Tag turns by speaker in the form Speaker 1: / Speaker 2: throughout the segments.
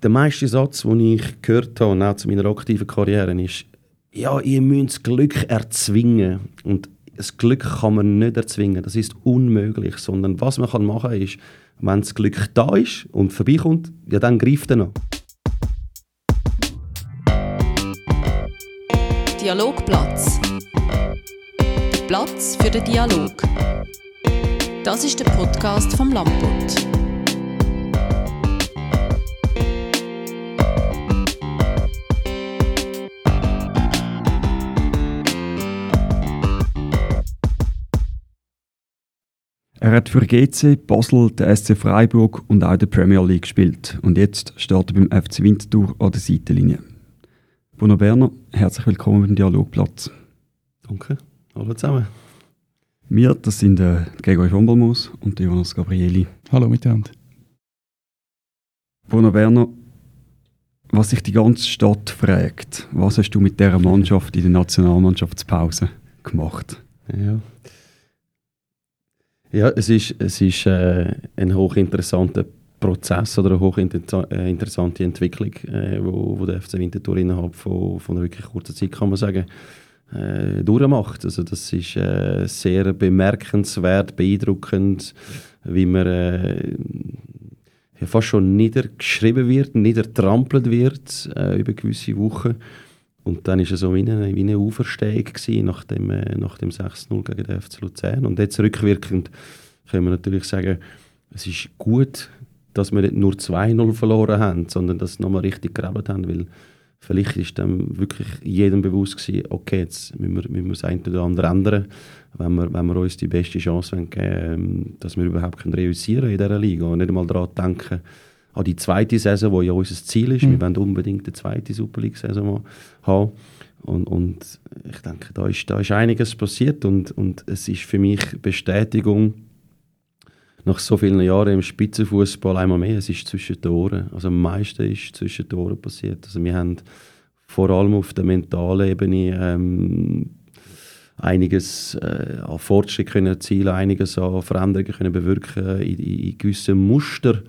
Speaker 1: Der meiste Satz, den ich gehört habe, auch zu meiner aktiven Karriere, ist, ja, ihr müsst das Glück erzwingen. Und das Glück kann man nicht erzwingen, das ist unmöglich, sondern was man machen kann, ist, wenn das Glück da ist und vorbeikommt, ja, dann greift er noch.
Speaker 2: Dialogplatz. Der Platz für den Dialog. Das ist der Podcast vom Lamput.
Speaker 3: Er hat für GC, Basel, den SC Freiburg und auch der Premier League gespielt und jetzt steht er beim FC Winterthur an der Seitenlinie. Bruno Berner, herzlich willkommen beim Dialogplatz.
Speaker 1: Danke, hallo zusammen.
Speaker 3: Wir, das sind äh, Gregor von Balmus und Jonas Gabrieli.
Speaker 4: Hallo miteinander.
Speaker 3: Bruno Berner, was sich die ganze Stadt fragt, was hast du mit dieser Mannschaft in der Nationalmannschaftspause gemacht?
Speaker 1: Ja, ja es ist, es ist äh, ein hochinteressanter Prozess oder eine hochinteressante äh, Entwicklung, äh, wo, wo der FC Winterthur innerhalb von, von einer wirklich kurzen Zeit, kann man sagen, äh, durchmacht. Also das ist äh, sehr bemerkenswert, beeindruckend, wie man äh, ja, fast schon niedergeschrieben wird, niedertrampelt wird äh, über gewisse Wochen. Und dann war es so wie eine, wie eine Auferstehung gewesen, nach dem, äh, dem 6-0 gegen den FC Luzern. Und jetzt rückwirkend können wir natürlich sagen, es ist gut, dass wir nicht nur 2-0 verloren haben, sondern dass wir nochmal richtig gegraben haben, weil vielleicht ist dann wirklich jedem bewusst gewesen, okay, jetzt müssen wir, müssen wir das eine oder andere ändern, wenn wir, wenn wir uns die beste Chance geben wollen, dass wir überhaupt können in dieser Liga und nicht einmal daran denken, an die zweite Saison, die ja unser Ziel ist. Mhm. Wir wollen unbedingt eine zweite Super League-Saison haben. Und, und ich denke, da ist, da ist einiges passiert und, und es ist für mich Bestätigung, nach so vielen Jahren im Spitzenfußball einmal mehr, es ist zwischen den Ohren. Also am meisten ist zwischen den Ohren passiert. Also wir haben vor allem auf der mentalen Ebene ähm, einiges äh, an Fortschritt können erzielen, einiges an Veränderungen können bewirken in, in, in gewissen Muster,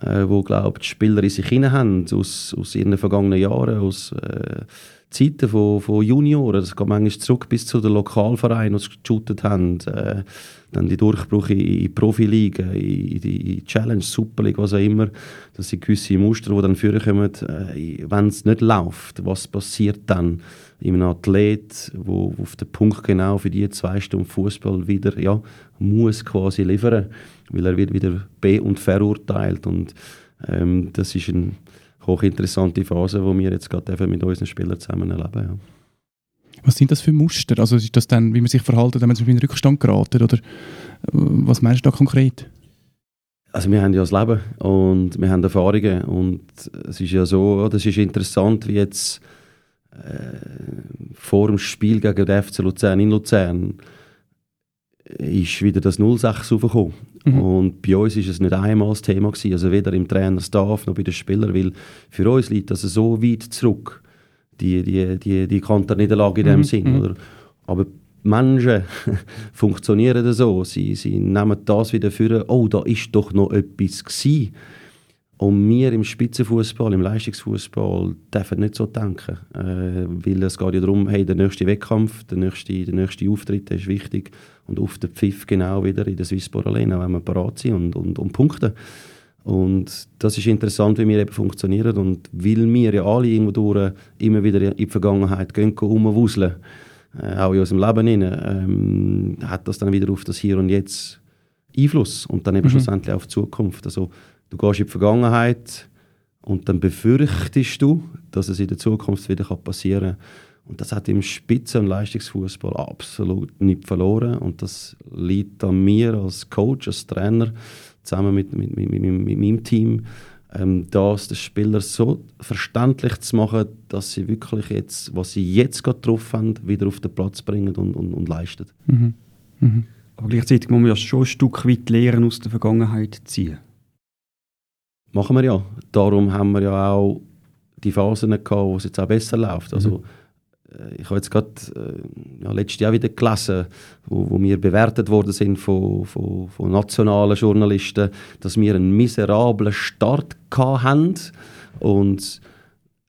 Speaker 1: äh, wo glaube die Spieler in sich hinein haben aus, aus ihren vergangenen Jahren, aus äh, Zeiten von, von Junioren. Das geht manchmal zurück bis zu den Lokalvereinen, die geshootet haben. Äh, dann die Durchbrüche in, in Profiligen, in die Challenge, Super League, was auch immer. Das sind gewisse Muster, die dann führen kommen, äh, wenn es nicht läuft. Was passiert dann in einem Athlet, der auf den Punkt genau für die zwei Stunden Fußball wieder ja, muss quasi liefern, weil er wird wieder be- und verurteilt und ähm, das ist eine hochinteressante Phase, die wir jetzt gerade mit unseren Spielern zusammen erleben. Ja.
Speaker 4: Was sind das für Muster? Also ist das dann, wie man sich verhält, wenn man in den Rückstand geraten? Oder äh, was meinst du da konkret?
Speaker 1: Also wir haben ja das Leben und wir haben Erfahrungen und es ist ja so, das ist interessant, wie jetzt äh, vor dem Spiel gegen den FC Luzern in Luzern ist wieder das 06 raufgekommen. Mhm. Und bei uns ist es nicht einmal das Thema gewesen, also weder im Trainerstaff noch bei den Spielern, weil für uns liegt das so weit zurück die, die, die, die Konterniederlage in dem mhm. Sinn. Mhm. Oder? Aber Menschen funktionieren so. Sie, sie nehmen das wieder für, oh, da ist doch noch etwas gewesen. Und wir im Spitzenfußball, im Leistungsfußball, dürfen nicht so denken. Äh, weil es geht ja darum, hey, der nächste Wettkampf, der nächste, der nächste Auftritt ist wichtig. Und auf den Pfiff genau wieder in der Swissport Arena, wenn wir parat sind und, und, und punkten. Und das ist interessant, wie wir eben funktionieren. Und weil wir ja alle irgendwo durch immer wieder in die Vergangenheit gehen, rumwuseln, äh, auch in unserem Leben, rein, ähm, hat das dann wieder auf das Hier und Jetzt Einfluss. Und dann eben mhm. schlussendlich auf die Zukunft. Also, du gehst in die Vergangenheit und dann befürchtest du, dass es in der Zukunft wieder passieren kann. Und das hat im Spitzen- und Leistungsfußball absolut nicht verloren. Und das liegt an mir als Coach, als Trainer, zusammen mit, mit, mit, mit, mit meinem Team, ähm, das den Spieler so verständlich zu machen, dass sie wirklich jetzt, was sie jetzt gerade drauf haben, wieder auf den Platz bringen und, und, und leisten. Mhm.
Speaker 3: Mhm. Aber gleichzeitig muss man ja schon ein Stück weit Lehren aus der Vergangenheit ziehen.
Speaker 1: Machen wir ja. Darum haben wir ja auch die Phasen gehabt, wo es jetzt auch besser läuft. Also, mhm äh, ich habe jetzt gerade äh, ja, letztes Jahr wieder gelesen, wo, wo wir bewertet worden sind von, von, von nationalen Journalisten, dass wir einen miserablen Start hatten und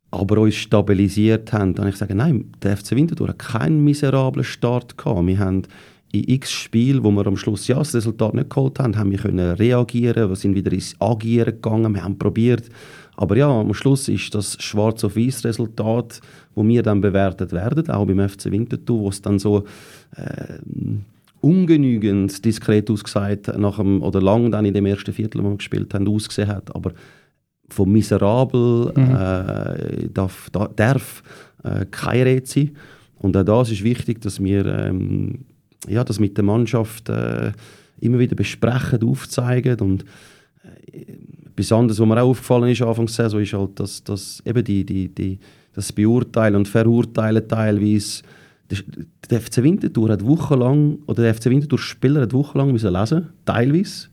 Speaker 1: aber uns stabilisiert haben, dann ich sage, nein, der FC Winterthur hat keinen miserablen Start gehabt. Wir haben in x Spielen, wo wir am Schluss ja das Resultat nicht geholt haben, haben wir können reagieren, wir sind wieder ins Agieren gegangen, wir haben probiert. Aber ja, am Schluss ist das schwarz auf weiß Resultat, wo wir dann bewertet werden, auch beim FC Winterthur, wo es dann so äh, ungenügend diskret ausgesagt nach dem, oder lang dann in dem ersten Viertel, wo wir gespielt haben, ausgesehen hat. Aber von miserabel mhm. äh, darf, darf äh, keine Rede sein. Und auch das ist wichtig, dass wir ähm, ja, das mit der Mannschaft äh, immer wieder besprechen, aufzeigen und äh, besonders, was mir auch aufgefallen ist Anfang der Saison, ist halt, dass, dass eben die, die, die, das Beurteilen und Verurteilen teilweise der FC Winterthur hat wochenlang, oder der FC Winterthur Spieler hat wochenlang müssen lesen, teilweise,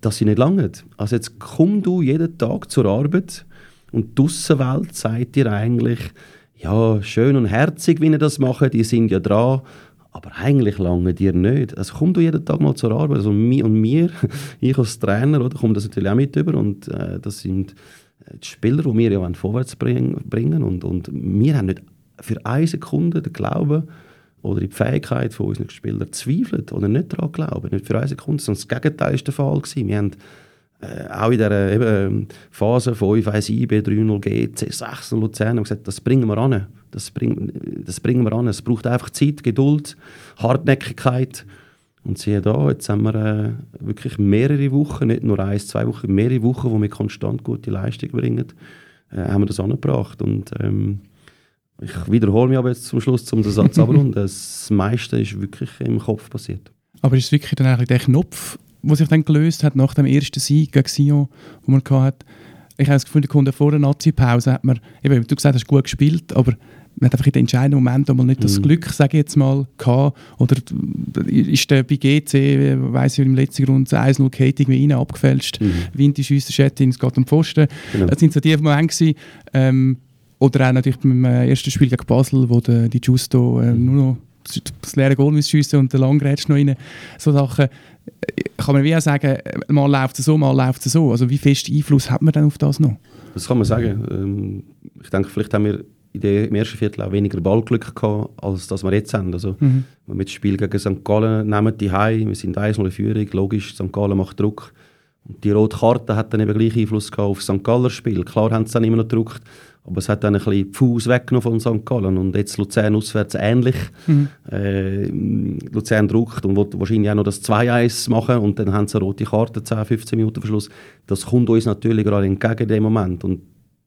Speaker 1: dass sie nicht lange. Also jetzt komm du jeden Tag zur Arbeit und die Aussenwelt sagt dir eigentlich, ja, schön und herzig, wie ihr das macht, die sind ja dran, aber eigentlich lange dir nicht. Also komm du jeden Tag mal zur Arbeit. Also mir und mir, ich als Trainer, oder, komme das natürlich auch mit über und äh, das sind äh, die Spieler, die wir ja vorwärts bringen und, und wir haben nicht für eine Sekunde den Glauben oder die Fähigkeit von unseren Spielern zweifelt oder nicht daran glauben, nicht für eine Sekunde, sondern das Gegenteil war der Fall. Wir haben äh, auch in dieser eben, Phase 5, 1 IB, 3-0 GC, 6 Luzern gesagt, das bringen wir an. Das, bring, das bringen wir an. Es braucht einfach Zeit, Geduld, Hartnäckigkeit. Und siehe da, jetzt haben wir äh, wirklich mehrere Wochen, nicht nur eins, zwei Wochen, mehrere Wochen, wo wir konstant gute Leistung bringen, äh, haben wir das angebracht. Und ähm, ich wiederhole mich aber jetzt zum Schluss, um den Satz abrunden. Das meiste ist wirklich im Kopf passiert.
Speaker 4: Aber ist es wirklich dann eigentlich der Knopf, der sich dann gelöst hat nach dem ersten Sieg gegen Sion, den man hatte? Ich habe das Gefühl, vor der Nazi-Pause hat man, eben, du gesagt hast, gut gespielt, aber man hat einfach in den entscheidenden Momenten mal nicht das mhm. Glück, sage ich jetzt mal, gehabt. Oder ist der bei GC, weiss ich, im letzten Grund 1-0 geht irgendwie rein, abgefälscht, mhm. Winti schiesst der Schettin, es geht um Pfosten. Genau. Das sind so die Momente ähm, oder auch natürlich beim äh, ersten Spiel gegen Basel, wo der, die Justo äh, nur noch das leere Goal schiessen und der Langrätsch noch rein. So Sachen äh, kann man wie auch sagen, mal läuft es so, mal läuft es so. Also wie fest Einfluss hat man denn auf das noch?
Speaker 1: Das kann man sagen. Ähm, ich denke, vielleicht haben wir in dem, im ersten Viertel auch weniger Ballglück gehabt, als das wir jetzt haben. Also, mhm. Wenn wir das Spiel gegen St. Gallen nehmen, die Heim, wir sind 1-0 in Führung, logisch, St. Gallen macht Druck. Und die rote Karte hat dann eben gleich Einfluss gehabt auf das St. Galler Spiel. Klar haben sie dann immer noch gedruckt, aber es hat dann ein bisschen Fuß weggenommen von St. Gallen. Und jetzt Luzern auswärts ähnlich. Mhm. Äh, Luzern druckt und will wahrscheinlich auch noch das 2-1 machen und dann haben sie eine rote Karte, 10, 15 Minuten Verschluss. Das kommt uns natürlich gerade entgegen in dem Moment. Und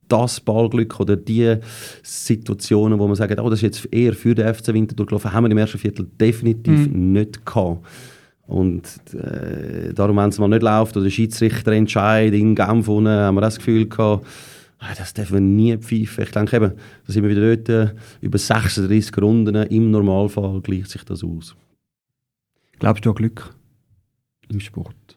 Speaker 1: das Ballglück oder die Situationen, wo man sagt, oh, das ist jetzt eher für den FC Winterthur gelaufen, haben wir im ersten Viertel definitiv mhm. nicht gehabt. Und äh, darum, wenn es mal nicht läuft oder der Schiedsrichter entscheidet in Genf, unten, haben wir das Gefühl gehabt, Ah, das dürfen wir nie pfeifen. Ich denke eben, da sind wir wieder dort, äh, über 36 Runden, im Normalfall gleicht sich das aus.
Speaker 3: Glaubst du an Glück im Sport?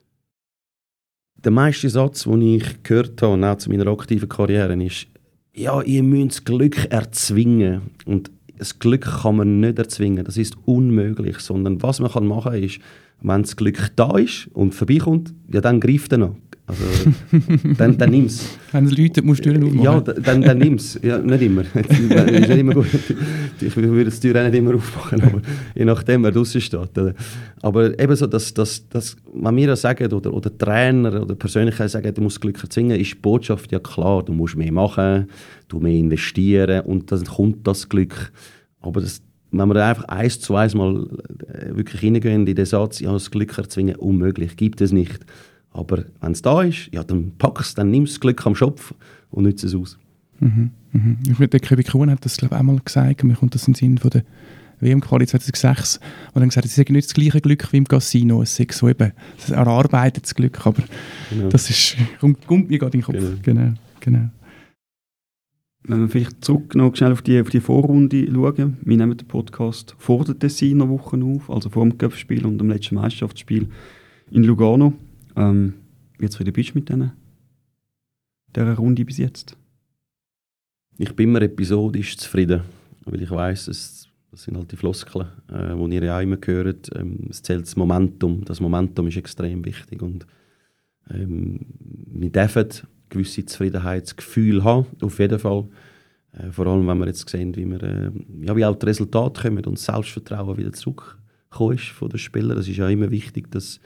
Speaker 1: Der meiste Satz, den ich gehört habe, auch zu meiner aktiven Karriere, ist, ja, ihr müsst das Glück erzwingen. Und das Glück kann man nicht erzwingen, das ist unmöglich, sondern was man machen kann, ist, wenn das Glück da ist und vorbeikommt, ja, dann greift er noch. Also, dann, dann nimm's.
Speaker 4: Wenn es läutet, musst du die Tür aufmachen.
Speaker 1: Ja, dann, dann nimm's. Ja, nicht immer. ist nicht immer gut. Ich würde die Tür auch nicht immer aufmachen, aber je nachdem, wer draußen steht. Aber eben so, dass, dass, dass wenn wir das sagen, oder, oder Trainer oder Persönlichkeit sagen, du musst Glück erzwingen, ist die Botschaft ja klar. Du musst mehr machen, du mehr investieren und dann kommt das Glück. Aber das, wenn wir einfach eins zu eins mal äh, wirklich hineingehen in den Satz, ja, das Glück erzwingen, unmöglich, gibt es nicht. Aber wenn es da ist, ja, dann packst dann nimmst du das Glück am Schopf und nützt es aus.
Speaker 4: Mhm, mhm. Ich meine, der Kevin Kuhn hat das glaube ich, auch mal gesagt, mir kommt das in den Sinn von der WM-Quali 2006, wo er gesagt hat, es ist nicht das gleiche Glück wie im Casino, es ist so eben, es erarbeitet Glück, aber genau. das ist, kommt, kommt mir gerade in den Kopf. Genau. genau, genau.
Speaker 3: Wenn wir vielleicht zurück noch schnell auf die, auf die Vorrunde schauen, wir nehmen den Podcast vor der Tessiner Woche auf, also vor dem Cup-Spiel und dem letzten Meisterschaftsspiel in Lugano. Ähm, wie zufrieden bist du mit denen, dieser Runde bis jetzt?
Speaker 1: Ich bin immer episodisch zufrieden, weil ich weiß, das sind halt die Floskeln, äh, die ihr ja immer hört. Ähm, es zählt das Momentum. Das Momentum ist extrem wichtig und ähm, wir dürfen gewisse Zufriedenheitsgefühl haben, auf jeden Fall. Äh, vor allem, wenn wir jetzt sehen, wie, wir, äh, ja, wie auch die Resultate kommen und das Selbstvertrauen wieder zurückgekommen ist von den Spielern. Das ist ja immer wichtig, dass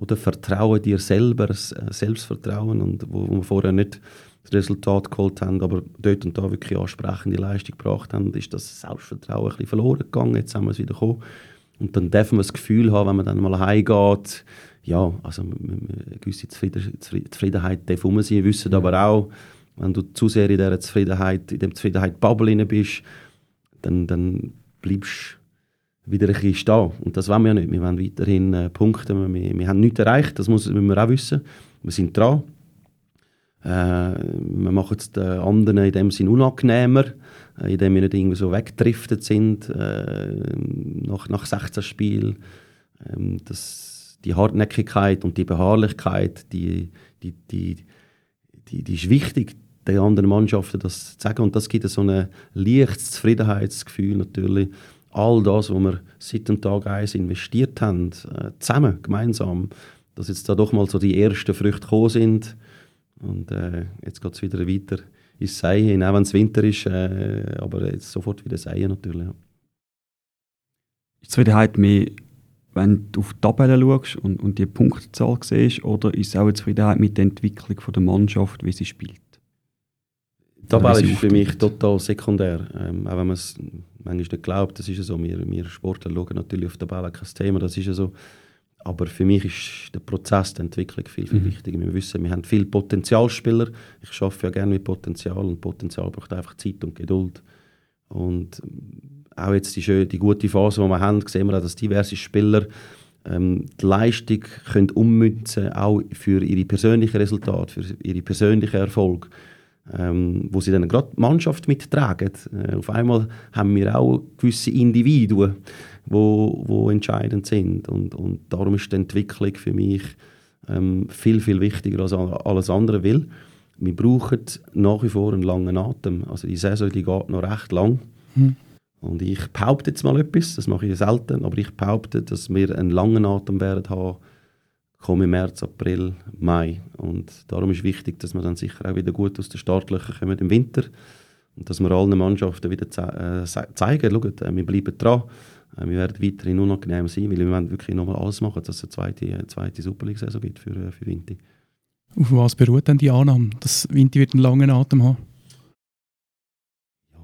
Speaker 1: oder Vertrauen dir selber, äh, Selbstvertrauen, und wo, wo wir vorher nicht das Resultat geholt haben, aber dort und da wirklich ansprechende Leistung gebracht haben, ist das Selbstvertrauen ein bisschen verloren gegangen. Jetzt haben wir es wieder gekommen. Und dann dürfen wir das Gefühl haben, wenn man dann mal heimgeht, ja, also eine gewisse Zufriedenheit darf rum sein. Wir wissen ja. aber auch, wenn du zu sehr in dieser Zufriedenheit, in dem Zufriedenheit-Bubble bist, dann, dann bleibst du wieder ein bisschen stehen. Und das wollen wir ja nicht. Wir wollen weiterhin äh, punkten. Wir, wir haben nichts erreicht, das müssen wir auch wissen. Wir sind dran. Äh, wir machen es den anderen in dem Sinn unangenehmer, äh, indem wir nicht irgendwie so weggedriftet sind äh, nach, nach 16 Spielen. Ähm, das, die Hartnäckigkeit und die Beharrlichkeit, die, die, die, die, die ist wichtig, den anderen Mannschaften das zu sagen. Und das gibt so ein leichtes Zufriedenheitsgefühl natürlich. All das, was wir seit dem Tag 1 investiert haben, äh, zusammen, gemeinsam, dass jetzt da doch mal so die ersten Früchte gekommen sind. Und äh, jetzt geht es wieder weiter ins Seien, auch wenn es Winter ist, äh, aber jetzt sofort wieder Seien natürlich. Ja.
Speaker 3: Ist Zufriedenheit mehr, wenn du auf die Tabelle schaust und, und die Punktzahl siehst, oder ist es auch Zufriedenheit mit der Entwicklung der Mannschaft, wie sie spielt?
Speaker 1: Tabelle ist für mich total sekundär. Ähm, auch wenn man es manchmal nicht glaubt, das ist ja so. Wir, wir Sportler schauen natürlich auf die Tabelle kein Thema, das ist ja so. Aber für mich ist der Prozess der Entwicklung viel, viel mhm. wichtiger. Wir wissen, wir haben viele Potenzialspieler. Ich arbeite ja gerne mit Potenzial und Potenzial braucht einfach Zeit und Geduld. Und auch jetzt die, die gute Phase, die wir haben, sehen wir auch, dass diverse Spieler ähm, die Leistung können ummünzen auch für ihre persönlichen Resultate, für ihre persönlichen Erfolge ähm, wo sie dann gerade die Mannschaft mittragen. Äh, auf einmal haben wir auch gewisse Individuen, wo, wo entscheidend sind und, und darum ist die Entwicklung für mich ähm, viel, viel wichtiger als alles andere, weil wir brauchen nach wie vor einen langen Atem. Also die Saison die geht noch recht lang. Hm. Und ich behaupte jetzt mal etwas, das mache ich selten, aber ich behaupte, dass wir einen langen Atem werden haben kommen im März, April, Mai. Und darum ist wichtig, dass wir dann sicher auch wieder gut aus den Startlöchern kommen im Winter. Und dass wir allen Mannschaften wieder ze äh, zeigen, schaut, äh, wir bleiben dran. Äh, wir werden weiterhin unangenehm sein, weil wir wollen wirklich nochmal alles machen, dass es eine zweite, eine zweite Super League-Saison gibt für, äh, für Vinti.
Speaker 4: Auf was beruht denn die Annahme, dass Vinti wird einen langen Atem haben?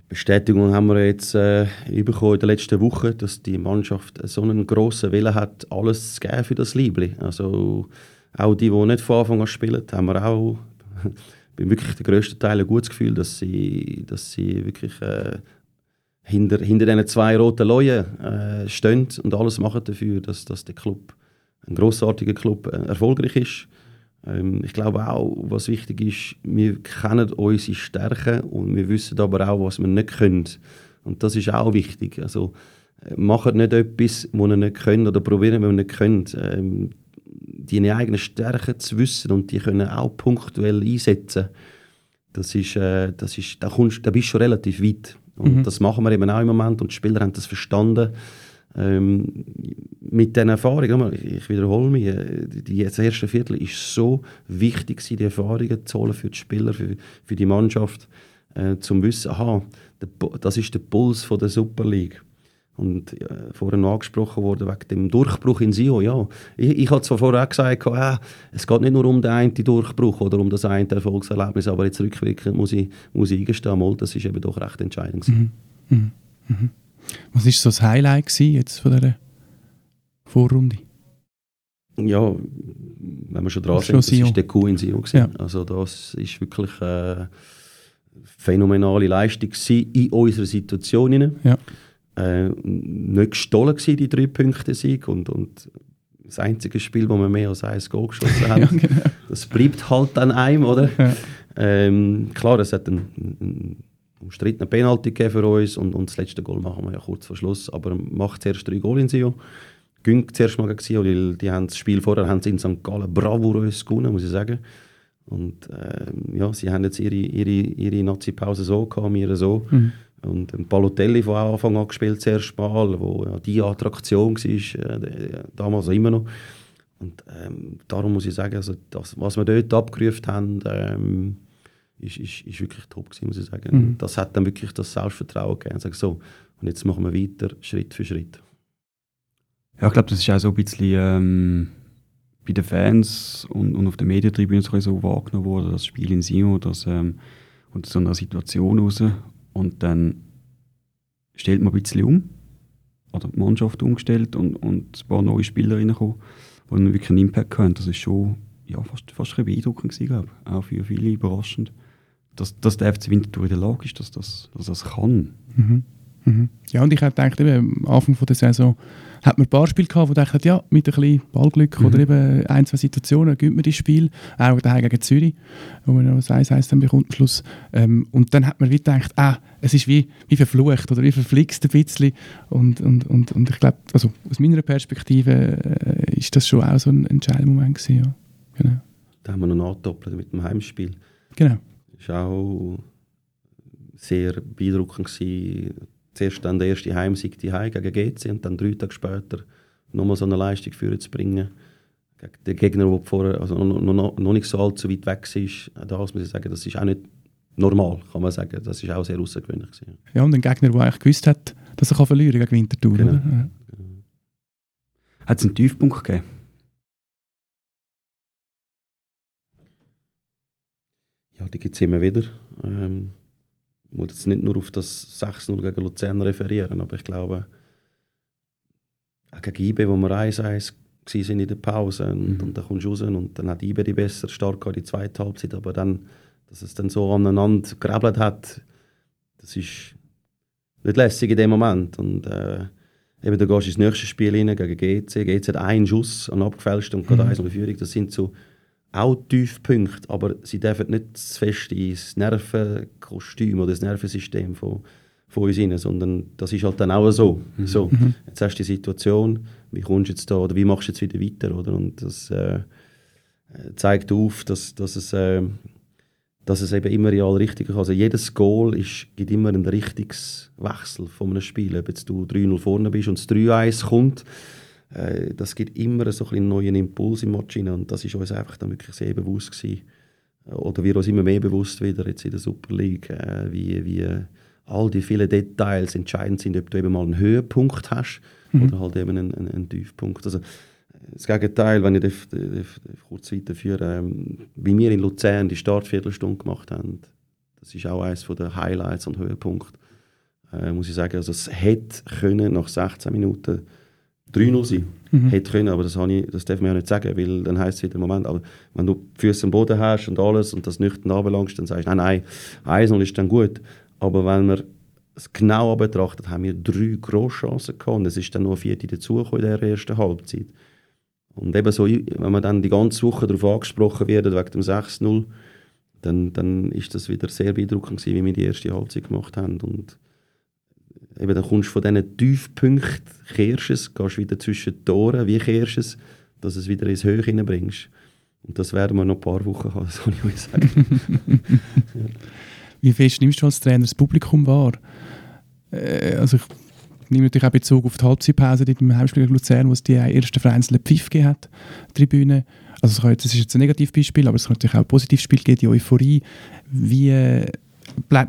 Speaker 1: Bestätigung haben wir jetzt äh, bekommen in der letzten Woche, dass die Mannschaft so einen grossen Willen hat, alles zu geben für das Liebling. Also auch die, die nicht von Anfang an spielen, haben wir auch bin wirklich der grösste Teil ein gutes Gefühl, dass sie, dass sie wirklich äh, hinter, hinter diesen zwei roten Leuen äh, stehen und alles machen dafür, dass, dass der Club ein grossartiger Club äh, erfolgreich ist. Ähm, ich glaube auch, was wichtig ist, wir kennen unsere Stärken und wir wissen aber auch, was wir nicht können. Und das ist auch wichtig. Also, äh, macht nicht etwas, was ihr nicht könnt oder probieren, was ihr nicht könnt. Ähm, deine eigenen Stärken zu wissen und die können auch punktuell einsetzen, das ist, äh, das ist, da, kommst, da bist du schon relativ weit. Und mhm. das machen wir eben auch im Moment und die Spieler haben das verstanden ähm, mit den Erfahrungen, ich wiederhole mich, äh, das erste Viertel ist so wichtig, die Erfahrungen zu holen für die Spieler, für, für die Mannschaft, äh, zum wissen, aha, das ist der Puls von der Super League. Und äh, vorhin angesprochen worden wegen dem Durchbruch in Sio. Ja, ich, ich habe zwar vorher auch gesagt, äh, es geht nicht nur um den einen Durchbruch oder um das eine Erfolgserlebnis, aber jetzt rückwirkend muss ich, muss ich eingestehen, mal, das ist eben doch recht entscheidend.
Speaker 4: Mhm. Mhm. Mhm. Was war so das Highlight jetzt von dieser Vorrunde?
Speaker 1: Ja, wenn wir schon dran sind, das war der Kuh in Sion. Ja. Also das ist wirklich eine phänomenale Leistung in unserer Situation. Ja. Äh, nicht gestohlen gewesen, die drei Punkte Sieg und, und das einzige Spiel, wo wir mehr als ein Goal geschossen haben, ja, genau. das bleibt halt an einem, oder? Ja. Ähm, klar, es hat einen, einen umstrittenen Penalty für uns und, und das letzte Goal machen wir ja kurz vor Schluss. Aber macht zuerst drei Goal in Sio. Ging zuerst mal gegen Sio, weil die haben das Spiel vorher haben sie in St. Gallen bravourös gewonnen, muss ich sagen. Und äh, ja, sie haben jetzt ihre, ihre, ihre Nazi-Pause so gehabt, wir so. Mhm. Und ähm, Balotelli von Anfang an gespielt, zuerst mal, wo ja, die Attraktion war, äh, damals immer noch. Und ähm, darum muss ich sagen, also das, was wir dort abgerufen haben, ähm, ist, ist, ist wirklich top gewesen, muss ich sagen.
Speaker 4: Mhm.
Speaker 1: Das hat dann wirklich das Selbstvertrauen gegeben. Und sagen, so, und jetzt machen wir weiter, Schritt für Schritt.
Speaker 3: Ja, ich glaube, das ist auch so ein bisschen ähm, bei den Fans und, und auf der Medientribüne so, so wahrgenommen worden, das Spiel in Sion, das ähm, und so einer Situation raus. Und dann stellt man ein bisschen um, oder die Mannschaft umgestellt und, und ein paar neue Spieler reingekommen, die dann wirklich einen Impact haben. Das ist schon ja, fast, fast ein beeindruckend gewesen, glaube ich. Auch für viele überraschend, dass, dass der FC Winterthur in der Lage ist, dass das, dass das kann.
Speaker 4: Mhm. Mhm. Ja, und ich hätte gedacht, eben, am Anfang von der Saison hat man ein paar Spiele gehabt, wo ich dachte, ja, mit ein bisschen Ballglück
Speaker 3: Mhm.
Speaker 4: oder eben ein, zwei Situationen gewinnt man das Spiel. Auch daheim gegen Zürich, wo man noch das 1-1 dann bekommt am Schluss. Ähm, und dann hat man wie gedacht, ah, es ist wie, wie verflucht oder wie verflixt ein bisschen. Und, und, und, und ich glaube, also aus meiner Perspektive äh, ist das schon auch so ein Entscheidungsmoment gewesen, ja. Genau.
Speaker 1: Da haben wir noch nachgedoppelt mit dem Heimspiel.
Speaker 4: genau.
Speaker 1: War auch sehr beeindruckend. Gewesen. Zuerst dann der erste Heimsieg die gegen GC und dann drei Tage später nochmal so eine Leistung führen zu bringen. Gegen den Gegner, der vorher also noch, noch, noch nicht so allzu weit weg war. Das muss ich sagen, das ist auch nicht normal, kann man sagen. Das ist auch sehr außergewöhnlich. Gewesen.
Speaker 4: Ja, und ein Gegner, der eigentlich gewusst hat, dass er kann verlieren gegen Winterthur.
Speaker 1: Genau.
Speaker 4: Oder? Ja.
Speaker 3: Hat es einen Tiefpunkt gegeben?
Speaker 1: Ja, die gibt es immer wieder. Ähm, ich muss jetzt nicht nur auf das 6-0 gegen Luzern referieren, aber ich glaube, auch gegen IBE, wo wir 1-1 waren in der Pause und,
Speaker 3: Mhm.
Speaker 1: und dann kommst du raus und dann hat IBE die besser stark gehabt, die zweite Halbzeit, aber dann, dass es dann so aneinander gerebelt hat, das ist nicht lässig in dem Moment und äh, eben, da gehst du ins nächste Spiel rein gegen GC, GC hat einen Schuss an abgefälscht und gerade
Speaker 4: Mhm.
Speaker 1: eins in Führung, das sind so auch Tiefpunkte, aber sie dürfen nicht zu fest ins Nervenkostüm oder das Nervensystem von, von uns rein, sondern das ist halt dann auch so. so
Speaker 4: Mhm.
Speaker 1: jetzt hast du die Situation, wie kommst du jetzt da oder wie machst du jetzt wieder weiter, oder? Und das äh, zeigt auf, dass, dass, es, äh, dass es eben immer real richtig ist. Also jedes Goal ist, gibt immer einen Richtungswechsel von einem Spiel. Ob jetzt du 3-0 vorne bist und das 3-1 kommt, äh, das gibt immer so einen neuen Impuls im Match rein. und das ist uns einfach dann wirklich sehr bewusst gewesen. Oder wir uns immer mehr bewusst wieder jetzt in der Super League, äh, wie, wie all die vielen Details entscheidend sind, ob du eben mal einen Höhepunkt hast
Speaker 4: Mhm.
Speaker 1: oder halt eben einen, einen, einen Tiefpunkt. Also, das Gegenteil, wenn ich das, das, das kurz weiterführe, ähm, wie wir in Luzern die Startviertelstunde gemacht haben, das ist auch eines der Highlights und Höhepunkte, äh, muss ich sagen. Also es hätte können nach 16 Minuten 3-0 sein
Speaker 4: Mhm.
Speaker 1: hätte können, aber das, ich, das darf man ja nicht sagen, weil dann heisst es wieder, Moment, aber wenn du die Füße am Boden hast und alles und das nüchtern anbelangst, dann sagst du, nein, nein, 1-0 ist dann gut. Aber wenn man es genau betrachtet, haben wir drei Grosschancen gehabt und es ist dann noch eine vierte dazugekommen in der ersten Halbzeit. Und eben so, wenn man dann die ganze Woche darauf angesprochen wird, wegen dem 6-0, dann, dann ist das wieder sehr beeindruckend gewesen, wie wir die erste Halbzeit gemacht haben. Und eben, dann kommst du von diesen Tiefpunkten, kehrst es, gehst wieder zwischen die Toren, wie kehrst es, dass du es wieder ins Höhe hineinbringst. Und das werden wir noch ein paar Wochen haben, kann ich euch sagen.
Speaker 4: Wie fest nimmst du als Trainer das Publikum wahr? Äh, also ich nehme natürlich auch Bezug auf die Halbzeitpause dort im Heimspiel gegen Luzern, wo es die ersten vereinzelten Pfiff gegeben hat, Tribüne. Also es jetzt, das ist jetzt ein Negativbeispiel, aber es kann natürlich auch ein Positivspiel geben, die Euphorie. Wie äh,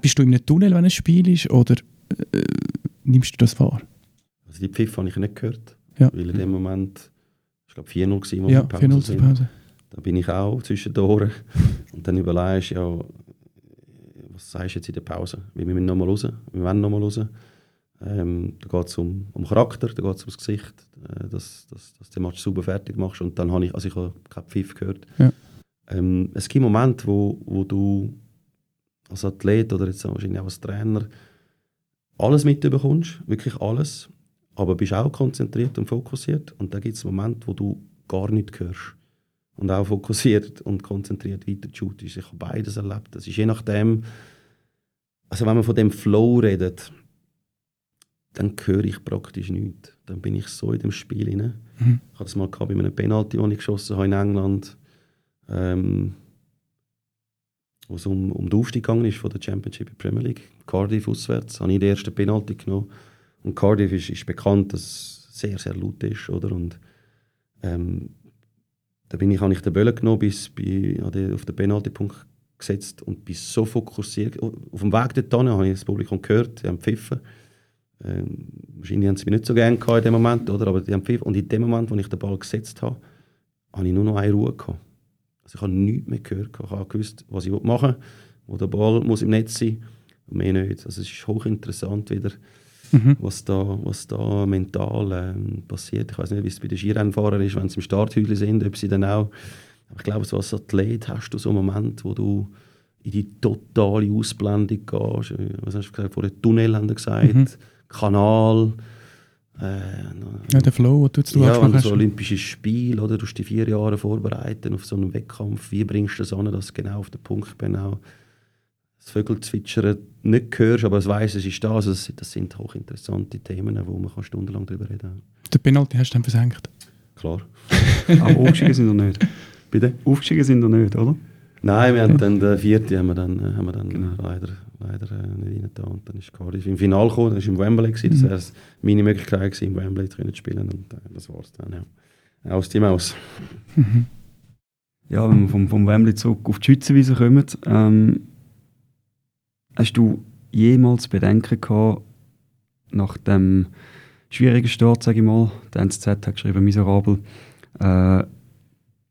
Speaker 4: bist du in einem Tunnel, wenn ein Spiel ist, oder äh, nimmst du das wahr?
Speaker 1: Also die Pfiff habe ich nicht gehört,
Speaker 4: Ja.
Speaker 1: weil in dem Moment, ich glaube 4-0 gewesen, wo
Speaker 4: Ja,
Speaker 1: wir in
Speaker 4: 4-0
Speaker 1: Pause sind.
Speaker 4: Pause.
Speaker 1: Da bin ich auch zwischen den Ohren. Und dann überlegst du, ja, was sagst du jetzt in der Pause? Wir müssen nochmal raus, wir wollen nochmal raus. Ähm, da geht es um, um Charakter, da geht es ums Gesicht, äh, dass, dass, dass du den Match sauber fertig machst. Und dann habe ich, also ich habe keinen Pfiff gehört.
Speaker 4: Ja.
Speaker 1: Ähm, es gibt Momente, wo, wo du als Athlet oder jetzt wahrscheinlich auch als Trainer alles mitbekommst, wirklich alles, aber bist auch konzentriert und fokussiert. Und dann gibt es Momente, wo du gar nichts hörst und auch fokussiert und konzentriert weiter shootest. Ich habe beides erlebt. Das ist je nachdem, also wenn man von dem Flow redet, dann höre ich praktisch nichts. Dann bin ich so in dem Spiel rein.
Speaker 4: Mhm.
Speaker 1: Ich hatte das mal gehabt bei einem Penalty, den ich geschossen habe in England, ähm, wo es um, um den Aufstieg gegangen ist von der Championship in der Premier League. Cardiff auswärts, habe ich den ersten Penalty genommen. Und Cardiff ist, ist bekannt, dass es sehr, sehr laut ist, oder? Und ähm, da bin ich, habe ich den Böllen genommen, bis bei, auf den Penaltypunkt gesetzt und bin so fokussiert. Auf dem Weg dorthin habe ich das Publikum gehört, die haben pfiffen. Ähm, wahrscheinlich haben sie mich nicht so gerne in dem Moment, oder? aber die haben pfiffen. Und in dem Moment, wo ich den Ball gesetzt habe, habe ich nur noch eine Ruhe gehabt. Also ich habe nichts mehr gehört. Ich habe gewusst, was ich machen will, wo der Ball muss im Netz sein und mehr nicht. Also es ist hochinteressant wieder, mhm. was, da, was da mental ähm, passiert. Ich weiß nicht, wie es bei den Skirennfahrern ist, wenn sie im Starthäuschen sind, ob sie dann auch aber ich glaube, so als Athlet hast du so einen Moment, wo du in die totale Ausblendung gehst. Äh, was hast du gesagt? Vorher Tunnel haben wir gesagt, mhm. Kanal.
Speaker 4: Äh, ja, der Flow,
Speaker 1: den du Ja, wenn du so Olympisches Spiel, oder? Du die vier Jahre vorbereiten auf so einen Wettkampf. Wie bringst du das an, dass du genau auf den Punkt genau das Vögelzwitschern nicht hörst, aber es weiss, es ist da. Also das, das sind hochinteressante Themen, wo man stundenlang darüber reden kann.
Speaker 4: Den Penalty hast du dann versenkt?
Speaker 1: Klar.
Speaker 3: aber aufgestiegen sind wir nicht.
Speaker 1: Bitte?
Speaker 3: Aufgestiegen sind wir nicht, oder?
Speaker 1: Nein, wir haben dann den vierten haben wir dann, äh, haben wir dann genau. leider, leider äh, nicht reingetan. Und dann ist Cardiff im Finale gekommen, das war im Wembley, gewesen. das mhm. wäre meine Möglichkeit gewesen, im Wembley zu spielen und äh, das war es dann, ja. Aus die Maus.
Speaker 3: Mhm. Ja, wenn wir vom, vom Wembley zurück auf die Schützenwiese kommen, ähm, hast du jemals Bedenken gehabt, nach dem schwierigen Start, sage ich mal, der NZZ hat geschrieben, miserabel, äh,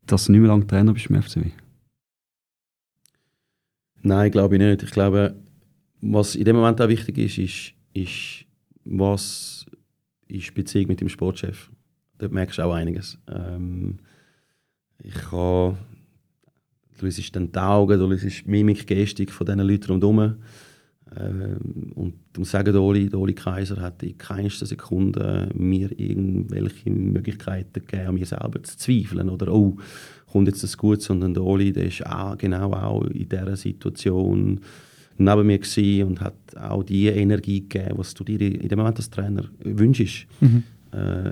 Speaker 3: dass du nicht mehr lange Trainer bist im FCW?
Speaker 1: Nein, glaube ich nicht. Ich glaube, was in dem Moment auch wichtig ist, ist, ist was ist Beziehung mit dem Sportchef. Dort merkst du auch einiges. Ähm, ich kann, du liest dann die Augen, du liest die Mimik, Gestik von diesen Leuten rundherum. Ähm, und ich muss sagen, der Oli, Oli Kaiser hat in keinster Sekunde mir irgendwelche Möglichkeiten gegeben, an mir selber zu zweifeln oder «Oh, kommt jetzt das gut?» sondern der Oli, der ist auch, genau auch in dieser Situation neben mir und hat auch die Energie gegeben, was du dir in dem Moment als Trainer wünschst. Mhm. Äh,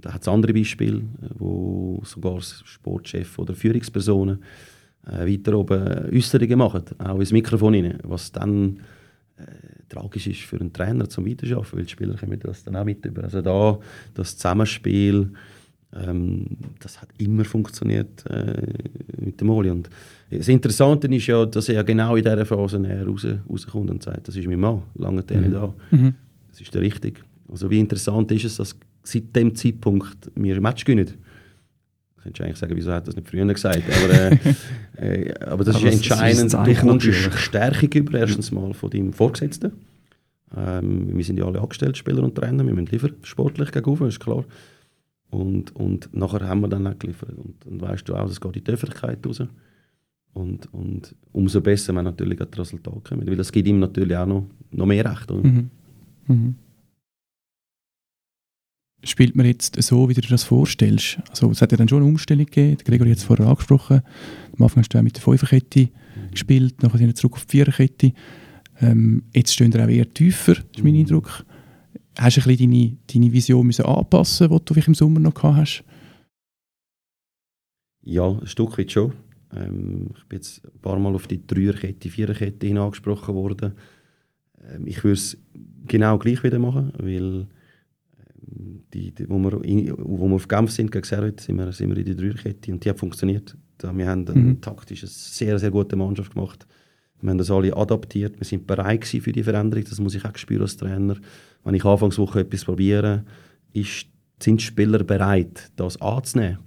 Speaker 1: da hat es andere Beispiele, wo sogar Sportchef oder Führungspersonen äh, weiter oben Äußerungen machen, auch ins Mikrofon rein, was dann äh, tragisch ist für einen Trainer zum Weiterarbeiten, weil die Spieler kommen das dann auch mit über. Also da, das Zusammenspiel, ähm, das hat immer funktioniert äh, mit dem Oli. Und das Interessante ist ja, dass er genau in dieser Phase raus, rauskommt und sagt, das ist mein Mann, lange der nicht da. Mhm. Das ist der Richtige. Also wie interessant ist es, dass seit dem Zeitpunkt wir ein Match gewinnen. Könntest du eigentlich sagen, wieso hat das nicht früher gesagt? Aber, äh, äh, aber das aber ist entscheidend. Das ist du kommst Stärkung über, erstens mal von deinem Vorgesetzten. Ähm, wir sind ja alle angestellt, Spieler und Trainer, wir müssen liefern, sportlich gegenüber, ist klar. Und, und nachher haben wir dann auch geliefert. Und dann weißt du auch, es geht in die Öffentlichkeit raus. Und, und umso besser, wenn natürlich das Resultat kommt. Weil das gibt ihm natürlich auch noch, noch mehr Recht. Mhm. Mhm
Speaker 4: spielt man jetzt so, wie du dir das vorstellst? Also es hat ja dann schon eine Umstellung gegeben, Gregor hat es vorher angesprochen. Am Anfang hast du mit der Fünferkette mhm. gespielt, nachher sind wir zurück auf die Viererkette. Ähm, jetzt stehen wir auch eher tiefer, ist mein mhm. Eindruck. Hast du ein bisschen deine, deine Vision müssen anpassen, die du im Sommer noch gehabt hast?
Speaker 1: Ja, ein Stück weit schon. Ähm, ich bin jetzt ein paar Mal auf die Dreierkette, Viererkette hin angesprochen worden. Ähm, ich würde es genau gleich wieder machen, weil die, die, wo, wir in, wo wir auf Genf sind gegen Servet, sind wir, sind wir in der Dreierkette und die hat funktioniert. Wir haben eine mhm. taktisch sehr, sehr gute Mannschaft gemacht. Wir haben das alle adaptiert, wir sind bereit für die Veränderung, das muss ich auch spüren als Trainer. Wenn ich Anfangswoche etwas probiere, ist, sind die Spieler bereit, das anzunehmen.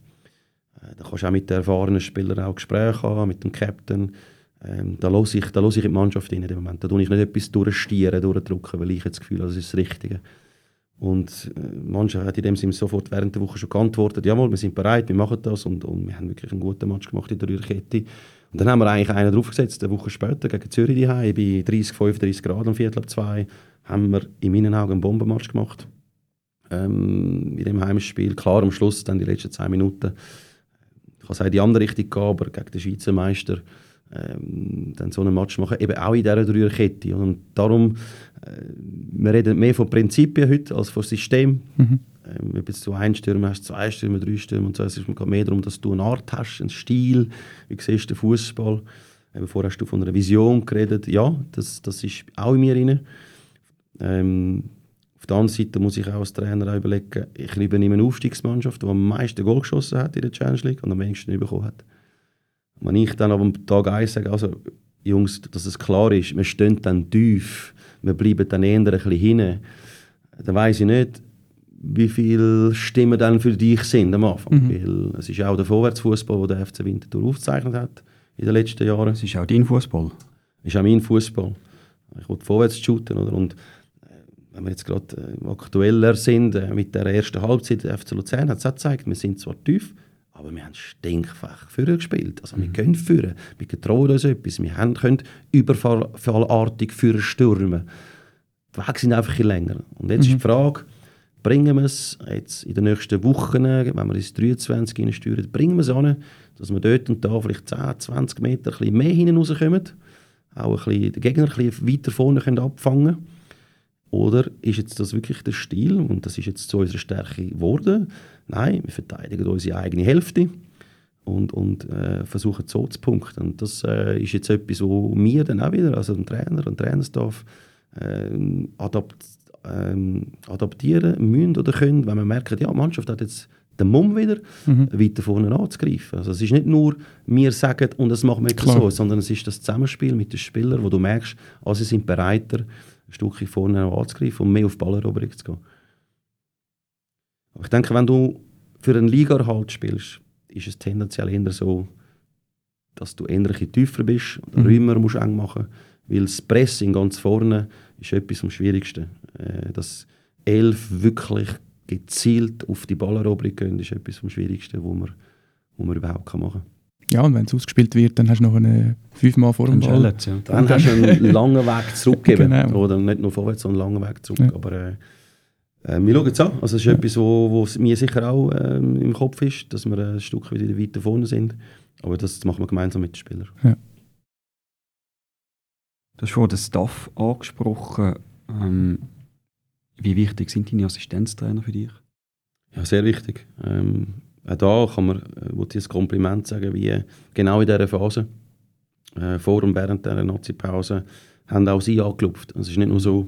Speaker 1: Äh, da kannst du auch mit den erfahrenen Spielern auch Gespräche haben, mit dem Captain. Ähm, da höre ich, da ich in die Mannschaft in dem Moment. Da tue ich nicht etwas durchstieren, durchdrücken, weil ich das Gefühl habe, das ist das Richtige. Und äh, manche hat in dem Sinne sofort während der Woche schon geantwortet, jawohl, wir sind bereit, wir machen das und, und wir haben wirklich einen guten Match gemacht in der Rührkette. Und dann haben wir eigentlich einen draufgesetzt, eine Woche später gegen Zürich daheim bei 30, 35 Grad am Viertel ab zwei, haben wir in meinen Augen einen Bombenmatch gemacht. Ähm, in dem Heimspiel, klar am Schluss, dann die letzten zwei Minuten, ich kann sagen, die andere Richtung gehen, aber gegen den Schweizer Meister ähm, dann so einen Match machen, eben auch in dieser Dreierkette. Und darum, äh, wir reden mehr von Prinzipien heute als von System. Mhm. Ähm, ob du ein Stürmer hast, zwei Stürmer, drei Stürmer und so, es geht mehr darum, dass du eine Art hast, einen Stil, wie siehst du den Fußball. Eben vorher hast du von einer Vision geredet, ja, das, das ist auch in mir drin. Ähm, Auf der anderen Seite muss ich auch als Trainer auch überlegen, ich übernehme eine Aufstiegsmannschaft, die am meisten Goal geschossen hat in der Challenge League und am wenigsten bekommen hat. Wenn ich dann am Tag 1 sage, also Jungs, dass es klar ist, wir stehen dann tief, wir bleiben dann eher ein bisschen hinten, dann weiss ich nicht, wie viele Stimmen dann für dich sind am Anfang. Mhm. Weil es ist auch der Vorwärtsfußball, den der FC Winterthur aufgezeichnet hat in den letzten Jahren.
Speaker 3: Es ist auch dein Fußball.
Speaker 1: Es ist auch mein Fußball. Ich will vorwärts shooten. Oder? Und äh, wenn wir jetzt gerade äh, aktueller sind, äh, mit der ersten Halbzeit, der FC Luzern hat es auch gezeigt, wir sind zwar tief, aber wir haben stinkfach Führer gespielt. Also mhm. wir können führen, wir getrauen uns etwas, wir haben, können überfallartig Führer stürmen. Die Wege sind einfach ein länger. Und jetzt mhm. ist die Frage, bringen wir es jetzt in den nächsten Wochen, wenn wir ins 23 steuern, bringen wir es an, dass wir dort und da vielleicht 10, 20 Meter ein mehr hinten rauskommen, auch ein den Gegner ein bisschen weiter vorne können abfangen Oder ist jetzt das wirklich der Stil und das ist jetzt zu unserer Stärke geworden? Nein, wir verteidigen unsere eigene Hälfte und, und äh, versuchen so zu punkten. Und das äh, ist jetzt etwas, wo wir dann auch wieder, also ein Trainer, ein Trainerstaff, äh, adapt ähm, adaptieren müssen oder können, wenn man merkt, ja, die Mannschaft hat jetzt den Mumm wieder, mhm. weiter vorne anzugreifen. Also es ist nicht nur, wir sagen und das machen wir jetzt so, sondern es ist das Zusammenspiel mit den Spielern, wo du merkst, ah, sie sind bereiter, ein Stückchen vorne anzugreifen und mehr auf Balleroberung zu gehen. Aber ich denke, wenn du für einen Liga-Erhalt spielst, ist es tendenziell eher so, dass du ein tiefer bist und mhm. Räume musst eng machen weil das Pressing ganz vorne ist etwas am Schwierigsten. Äh, dass elf wirklich gezielt auf die Balleroberung gehen, ist etwas am Schwierigsten, wo man, wo man überhaupt machen kann.
Speaker 4: Ja, und wenn es ausgespielt wird, dann hast du noch eine fünfmal vor dem Ball.
Speaker 1: Ja. Dann hast du einen langen Weg zurückgegeben. genau. Oder nicht nur vorwärts, sondern einen langen Weg zurück. Ja. Aber äh, äh, wir schauen es an. Also es ist ja. etwas, wo, wo mir sicher auch äh, im Kopf ist, dass wir ein Stück wieder weiter vorne sind. Aber das machen wir gemeinsam mit den Spielern. Ja.
Speaker 3: Du hast vorhin den Staff angesprochen. Ähm, wie wichtig sind deine Assistenztrainer für dich?
Speaker 1: Ja, sehr wichtig. Ähm, auch da kann man äh, ein Kompliment sagen, wie genau in dieser Phase, äh, vor und während dieser Nazi-Pause, haben auch sie angeklopft. Es ist nicht nur so,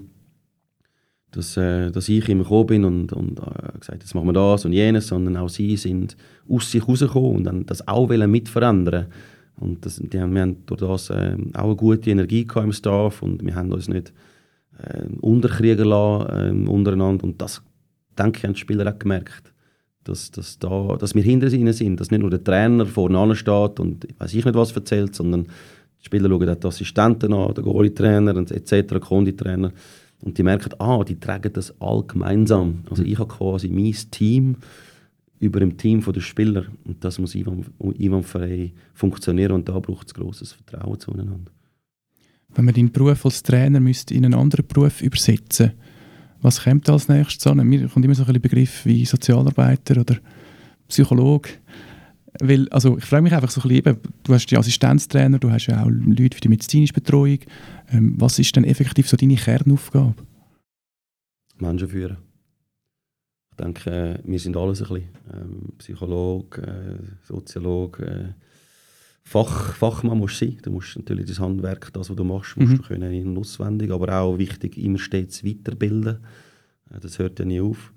Speaker 1: dass, äh, dass ich immer gekommen bin und, und äh, gesagt jetzt machen wir das und jenes, sondern auch sie sind aus sich rausgekommen und dann das auch mit verändern und das, die haben, wir haben durch das äh, auch eine gute Energie im Staff und wir haben uns nicht äh, unterkriegen lassen äh, untereinander. Und das, denke ich, haben die Spieler auch gemerkt, dass, dass, da, dass wir hinter ihnen sind, dass nicht nur der Trainer vorne steht und weiß ich nicht was erzählt, sondern die Spieler schauen auch die Assistenten an, der Goalie-Trainer etc., Konditrainer und die merken, ah, die tragen das all gemeinsam. Also ich habe quasi mein Team über dem Team der Spieler. Und das muss einwandfrei funktionieren und da braucht es grosses Vertrauen zueinander.
Speaker 4: Wenn man deinen Beruf als Trainer müsste in einen anderen Beruf übersetzen was kommt als nächstes an? Mir kommt immer so ein Begriff wie Sozialarbeiter oder Psychologe. Weil, also ich frage mich einfach so ein bisschen, du hast die Assistenztrainer, du hast ja auch Leute für die medizinische Betreuung. Ähm, was ist denn effektiv so deine Kernaufgabe?
Speaker 1: Menschen führen. Ich denke, wir sind alles ein bisschen. Ähm, Psychologe, äh, Soziologe, äh, Fach, Fachmann musst du sein. Du musst natürlich das Handwerk, das, was du machst, musst mhm. du können in auswendig, aber auch wichtig, immer stets weiterbilden. Äh, das hört ja nie auf.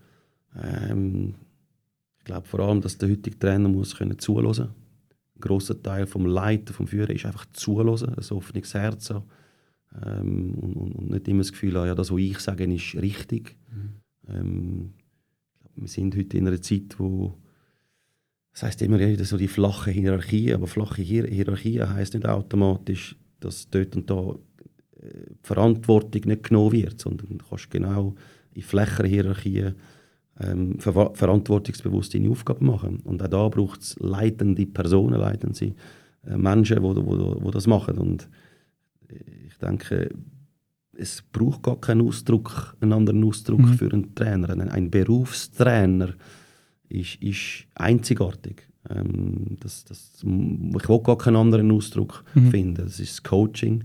Speaker 1: Ähm, ich glaube vor allem, dass der heutige Trainer muss können zuhören. Ein grosser Teil vom Leiten, vom Führen ist einfach zuhören, ein offenes Herz haben. Ähm, und, und, nicht immer das Gefühl haben, ja, das, was ich sage, ist richtig. Mhm. Ähm, wir sind heute in einer Zeit, wo das heißt immer wieder so die flache Hierarchie, aber flache Hier Hierarchie heißt nicht automatisch, dass dort und da äh, Verantwortung nicht genommen wird, sondern du kannst genau in flacheren Hierarchien ähm, ver verantwortungsbewusst deine Aufgaben machen. Und auch da braucht es leitende Personen, leitende äh, Menschen, die wo, wo, wo das machen. Und ich denke, es braucht gar keinen Ausdruck, einen anderen Ausdruck mhm. für einen Trainer. Ein, ein Berufstrainer ist, ist einzigartig. Ähm, das, das, ich will gar keinen anderen Ausdruck mhm. finden. Das ist das Coaching.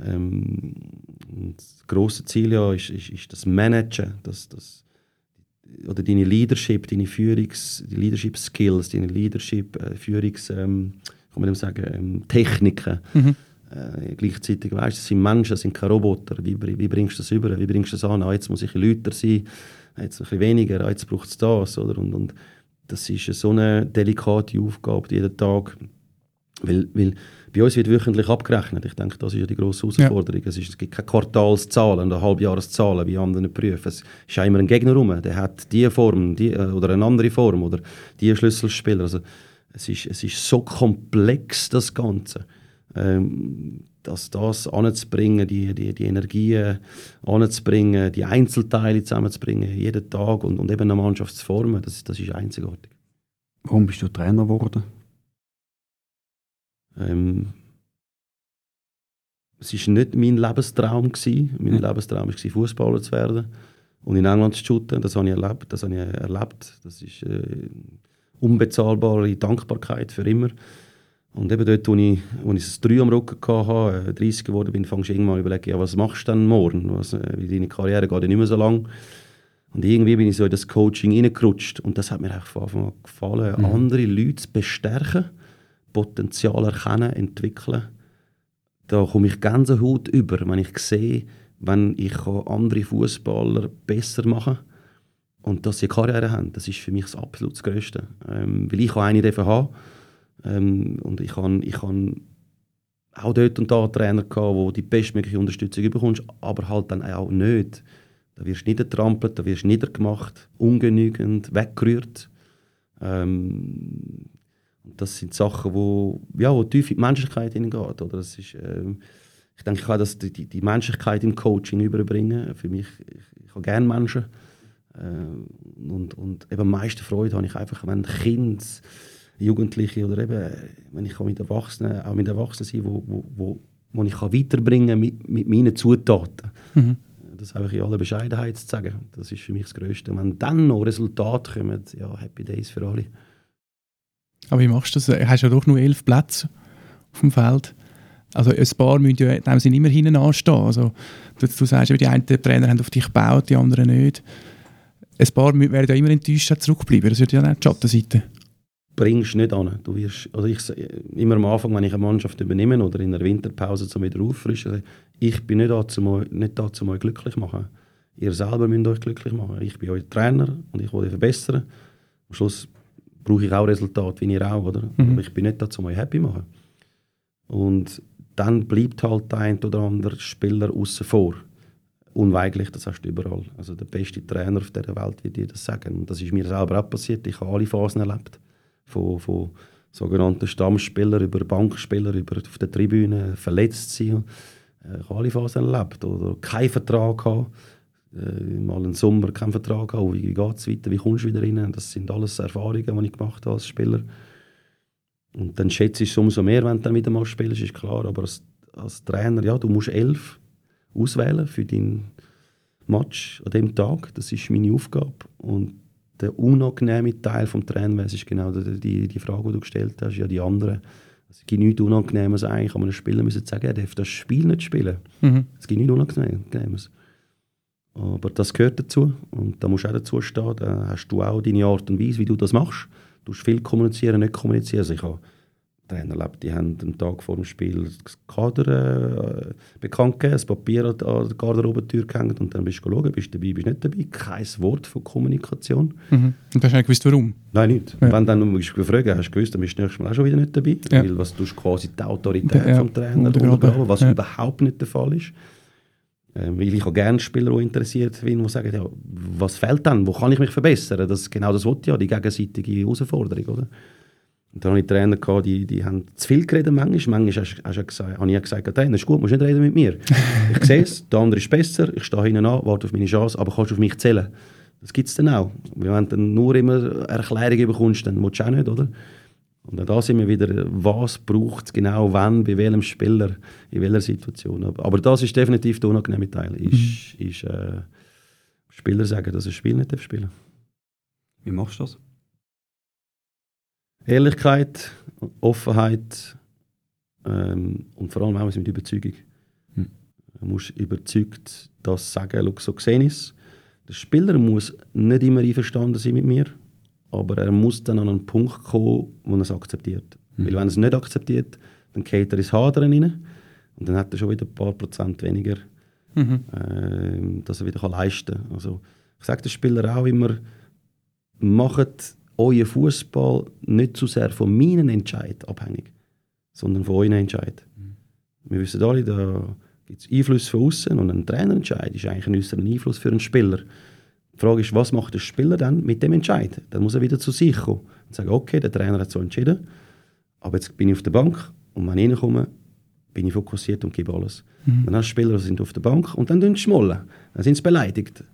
Speaker 1: Ähm, das große Ziel ja ist, ist, ist das Managen, das, das, oder deine Leadership, deine Führungs, die Leadership Skills, deine Leadership, äh, Führungs, ähm, kann man sagen, ähm, Techniken. Mhm Äh, gleichzeitig weißt du, es sind Menschen, es sind keine Roboter. Wie, wie bringst du das über? Wie bringst du das an? Ah, jetzt muss ich lauter sein, jetzt ein bisschen weniger, ah, jetzt braucht es das. Oder? Und, und das ist so eine delikate Aufgabe jeden Tag. Weil, weil bei uns wird wöchentlich abgerechnet. Ich denke, das ist ja die grosse Herausforderung. Ja. Es, ist, es gibt keine Quartalszahlen oder Halbjahreszahlen wie andere Berufe. Es ist immer ein Gegner rum, der hat diese Form die, äh, oder eine andere Form oder diese Schlüsselspieler. Also, es, ist, es ist so komplex, das Ganze. Ähm, dass das anzubringen, die, die, die Energien anzubringen, die Einzelteile zusammenzubringen, jeden Tag und, und eben eine Mannschaft zu formen, das, das ist einzigartig.
Speaker 3: Warum bist du Trainer geworden?
Speaker 1: Ähm, es war nicht mein Lebenstraum. Gewesen. Mein ja. Lebenstraum war, Fußballer zu werden und in England zu shooten. Das habe ich erlebt. Das, habe ich erlebt. das ist äh, unbezahlbare Dankbarkeit für immer. Und eben dort, wo ich, wo ich das 3 am Rücken hatte, 30 äh, geworden bin, fangst du irgendwann an überlegen, ja, was machst du denn morgen? Was, äh, deine Karriere geht ja nicht mehr so lang. Und irgendwie bin ich so in das Coaching reingerutscht. Und das hat mir echt von Anfang an gefallen, mhm. andere Leute zu bestärken Potenzial erkennen, entwickeln. Da komme ich Gänsehaut über, wenn ich sehe, wenn ich andere Fußballer besser machen kann und dass sie eine Karriere haben. Das ist für mich das absolut Größte. Ähm, weil ich eine davon habe. Ähm, und ich habe ich habe auch dort und da Trainer gehabt, wo die bestmögliche Unterstützung bekommst, aber halt dann auch nicht. Da wirst du niedertrampelt, da wirst du niedergemacht, ungenügend, weggerührt. Ähm, das sind Sachen, wo, ja, wo tief in die Menschlichkeit hineingeht. Oder? Das ist, äh, ich denke, ich kann das, die, die Menschlichkeit im Coaching überbringen. Für mich, ich, ich habe gerne Menschen. Äh, und, und eben am meisten Freude habe ich einfach, wenn Kinder, Jugendliche oder eben, wenn ich mit Erwachsenen, auch mit Erwachsenen sein wo, wo, wo, wo ich kann weiterbringen mit, mit meinen Zutaten. Mhm. Das habe ich in aller Bescheidenheit zu sagen. Das ist für mich das Größte. Wenn dann noch Resultate kommen, ja, Happy Days für alle.
Speaker 4: Aber wie machst du das? Du hast ja doch nur elf Plätze auf dem Feld. Also ein paar müssen ja in dem Sinne immer hinten anstehen. Also, du, du sagst, die einen Trainer haben auf dich gebaut, die anderen nicht. Ein paar werden ja immer enttäuscht zurückbleiben. Das ist ja auch die Schattenseite.
Speaker 1: Bringst nicht an. Du wirst, also ich, immer am Anfang, wenn ich eine Mannschaft übernehme oder in der Winterpause zum wieder auffrischen, ich bin nicht da, um nicht da, um euch glücklich zu machen. Ihr selber müsst euch glücklich machen. Ich bin euer Trainer und ich will euch verbessern. Am Schluss brauche ich auch Resultate, wie ihr auch, oder? Mhm. Aber ich bin nicht dazu, um euch happy zu machen. Und dann bleibt halt der ein oder andere Spieler außen vor. Unweigerlich, das hast du überall. Also der beste Trainer auf dieser Welt wird dir das sagen. Und das ist mir selber auch passiert. Ich habe alle Phasen erlebt. Von, von sogenannten Stammspielern über Bankspieler, über auf der Tribüne, verletzt sein. Ich habe alle Phasen erlebt. Oder keinen Vertrag gehabt äh, mal einen Sommer keinen Vertrag haben, wie geht es weiter, wie kommst du wieder rein? Das sind alles Erfahrungen, die ich gemacht habe als Spieler. Und dann schätze ich es umso mehr, wenn du dann wieder mal spielst, ist klar. Aber als, als Trainer, ja, du musst elf auswählen für dein Match an dem Tag. Das ist meine Aufgabe. Und der unangenehme Teil des Trainers ist genau die, die, Frage, die du gestellt hast. Ja, die anderen. Es gibt nichts Unangenehmes eigentlich, aber einem Spieler müssen sagen, er darf das Spiel nicht spielen. Mhm. Es gibt nichts Unangenehmes. Aber das gehört dazu und da musst du auch dazu stehen. Da hast du auch deine Art und Weise, wie du das machst. Du musst viel kommunizieren, nicht kommunizieren. Also ich habe Trainer erlebt, die haben einen Tag vor dem Spiel das Kader äh, bekannt gegeben, das Papier an der Garderobentür gehängt und dann bist du schauen, bist du dabei, bist du nicht dabei. Kein Wort von Kommunikation.
Speaker 4: Mhm. Und hast du nicht gewusst, warum?
Speaker 1: Nein, nicht. Ja. Wenn dann du gefragt hast du gewusst, dann bist du nächstes Mal auch schon wieder nicht dabei. Ja. Weil was du quasi die Autorität ja. vom Trainer untergraben, was ja. überhaupt nicht der Fall ist. Ähm, weil ich auch gerne Spieler, die interessiert sind, die sagen, ja, was fehlt dann, wo kann ich mich verbessern? Das, genau das wollte ja, die gegenseitige Herausforderung. Oder? Und dann hatte ich Trainer, gehabt, die, die haben zu viel geredet manchmal. Manchmal hast, hast gesagt, habe ich gesagt, Trainer, ist gut, musst nicht reden mit mir. ich sehe es, der andere ist besser, ich stehe hinten an, warte auf meine Chance, aber kannst du auf mich zählen? Das gibt es dann auch. Wenn du dann nur immer Erklärungen bekommst, dann willst du auch nicht, oder? Und auch da sind wir wieder, was braucht es genau, wann, bei welchem Spieler, in welcher Situation. Aber das ist definitiv der unangenehme Teil. Ist, mhm. ist äh, Spieler sagen, dass ein Spiel nicht spielen
Speaker 3: Wie machst du das?
Speaker 1: Ehrlichkeit, Offenheit ähm, und vor allem auch mit Überzeugung. Mhm. Du musst überzeugt das sagen, so gesehen ist. Der Spieler muss nicht immer einverstanden sein mit mir aber er muss dann an einen Punkt kommen, wo er es akzeptiert. Mhm. Weil wenn er es nicht akzeptiert, dann geht er ins Hadern rein. Und dann hat er schon wieder ein paar Prozent weniger,
Speaker 4: Mhm.
Speaker 1: äh, dass er wieder kann leisten kann. Also, ich sage den Spielern auch immer, macht euren Fußball nicht zu sehr von meinen Entscheid abhängig, sondern von euren Entscheid. Wir wissen alle, da gibt es Einfluss von außen und ein Trainerentscheid ist eigentlich ein äußerer Einfluss für einen Spieler. Die Frage ist, was macht der Spieler dann mit dem Entscheid? Dann muss er wieder zu sich kommen und sagen, okay, der Trainer hat so entschieden, aber jetzt bin ich auf der Bank und wenn ich reinkomme, bin ich fokussiert und gebe alles. Dann hast du Spieler, die sind auf der Bank und dann schmollen. Dann sind sie beleidigt.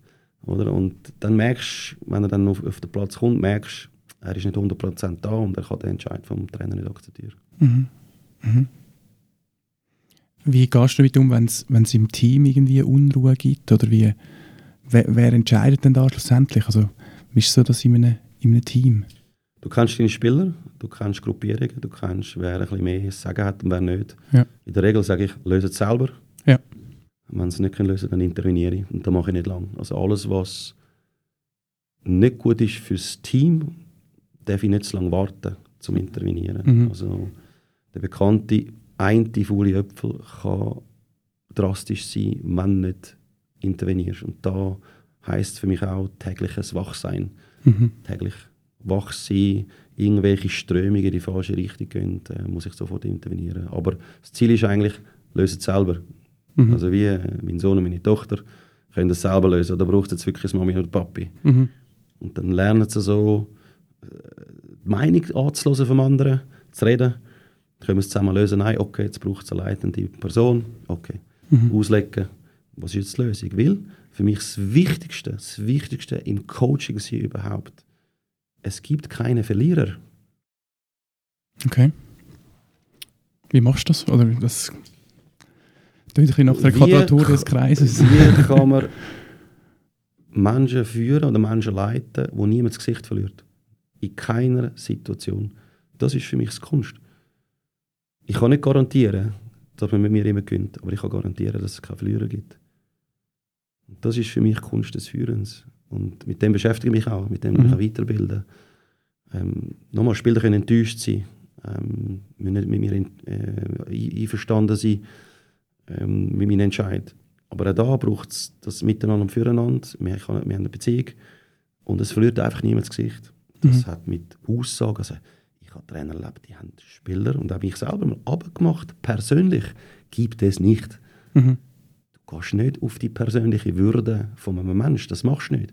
Speaker 1: Oder? Und dann merkst du, wenn er dann auf, auf den Platz kommt, merkst er ist nicht 100% da und er kann den Entscheid vom Trainer nicht akzeptieren.
Speaker 4: Wie gehst du damit um, wenn es im Team irgendwie Unruhe gibt? Oder wie, wer, wer entscheidet denn da schlussendlich? Also, wie ist so das in einem, in einem Team?
Speaker 1: Du kennst deine Spieler, du kennst Gruppierungen, du kennst, wer ein bisschen mehr sagen hat und wer nicht.
Speaker 4: Ja.
Speaker 1: In der Regel sage ich, löse es selber. Wenn sie es nicht können lösen dann interveniere ich. Und das mache ich nicht lang. Also alles, was nicht gut ist fürs Team, darf ich nicht zu lange warten, zum Intervenieren.
Speaker 4: Mhm.
Speaker 1: Also der bekannte eine faule Äpfel kann drastisch sein, wenn du nicht intervenierst. Und da heisst für mich auch tägliches Wachsein.
Speaker 4: Mhm.
Speaker 1: Täglich wach sein, irgendwelche Strömungen in die falsche Richtung gehen, äh, muss ich sofort intervenieren. Aber das Ziel ist eigentlich, löse es selber.
Speaker 4: Mhm.
Speaker 1: Also wie mein Sohn und meine Tochter können das selber lösen. Da braucht es jetzt wirklich Mami oder Papi.
Speaker 4: Mhm.
Speaker 1: Und dann lernen sie so, äh, die Meinung anzuhören vom anderen, zu reden. Dann können wir es zusammen lösen. Nein, okay, jetzt braucht es eine leitende Person. Okay.
Speaker 4: Mhm.
Speaker 1: Auslegen. Was ist jetzt die Lösung? Weil für mich das Wichtigste, das Wichtigste im Coaching sein überhaupt, es gibt keine Verlierer.
Speaker 4: Okay. Wie machst du das? Oder das bisschen nach der Quadratur des Kreises.
Speaker 1: Wie kann man Menschen führen oder Menschen leiten, wo niemand das Gesicht verliert? In keiner Situation. Das ist für mich das Kunst. Ich kann nicht garantieren, dass man mit mir immer gewinnt, aber ich kann garantieren, dass es keine Verlierer gibt. Und das ist für mich die Kunst des Führens. Und mit dem beschäftige ich mich auch, mit dem will ich
Speaker 4: Mhm.
Speaker 1: auch weiterbilden. Ähm, nochmal, Spieler können enttäuscht sein, ähm, müssen nicht mit mir in, äh, ein- einverstanden sein ähm, mit meinem Entscheid. Aber auch da braucht es das Miteinander und Füreinander. Wir, haben- wir haben eine Beziehung und es verliert einfach niemand das Gesicht. Das
Speaker 4: Mhm.
Speaker 1: hat mit Aussagen, also ich habe Trainer erlebt, die haben Spieler und auch mich selber mal abgemacht. Persönlich gibt es nicht.
Speaker 4: Mhm.
Speaker 1: Du gehst nicht auf die persönliche Würde von einem Menschen, das machst du nicht.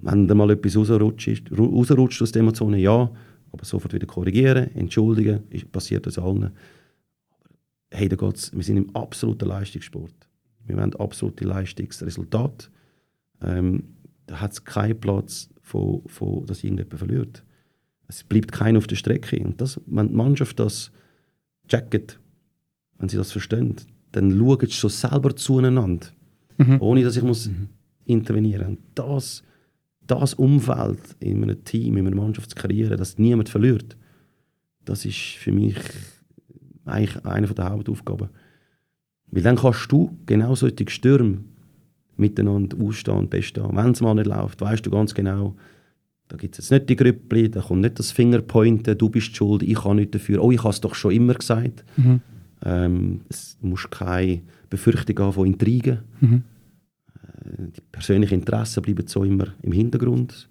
Speaker 1: Wenn da mal etwas rausrutscht, ru- rausrutscht aus den Emotionen, ja, aber sofort wieder korrigieren, entschuldigen, ist, passiert das allen. Hey, da geht's, wir sind im absoluten Leistungssport. Wir wollen absolute Leistungsresultate. Ähm, da hat es keinen Platz, von, von, dass irgendjemand verliert. Es bleibt keiner auf der Strecke. Und das, wenn die Mannschaft das checkt, wenn sie das verstehen, dann schauen sie schon selber zueinander,
Speaker 4: Mhm.
Speaker 1: ohne dass ich muss intervenieren muss. Das, das Umfeld in einem Team, in einer Mannschaft zu kreieren, dass niemand verliert, das ist für mich eigentlich eine der Hauptaufgaben. Weil dann kannst du genau solche Stürme miteinander ausstehen und bestehen. Wenn es mal nicht läuft, weißt du ganz genau, da gibt es jetzt nicht die Grüppli, da kommt nicht das Fingerpointen, du bist schuld, ich kann nicht dafür. Oh, ich habe es doch schon immer gesagt.
Speaker 4: Mhm.
Speaker 1: Ähm, es muss keine Befürchtung haben von Intrigen.
Speaker 4: Mhm.
Speaker 1: Äh, Die persönlichen Interessen bleiben so immer im Hintergrund.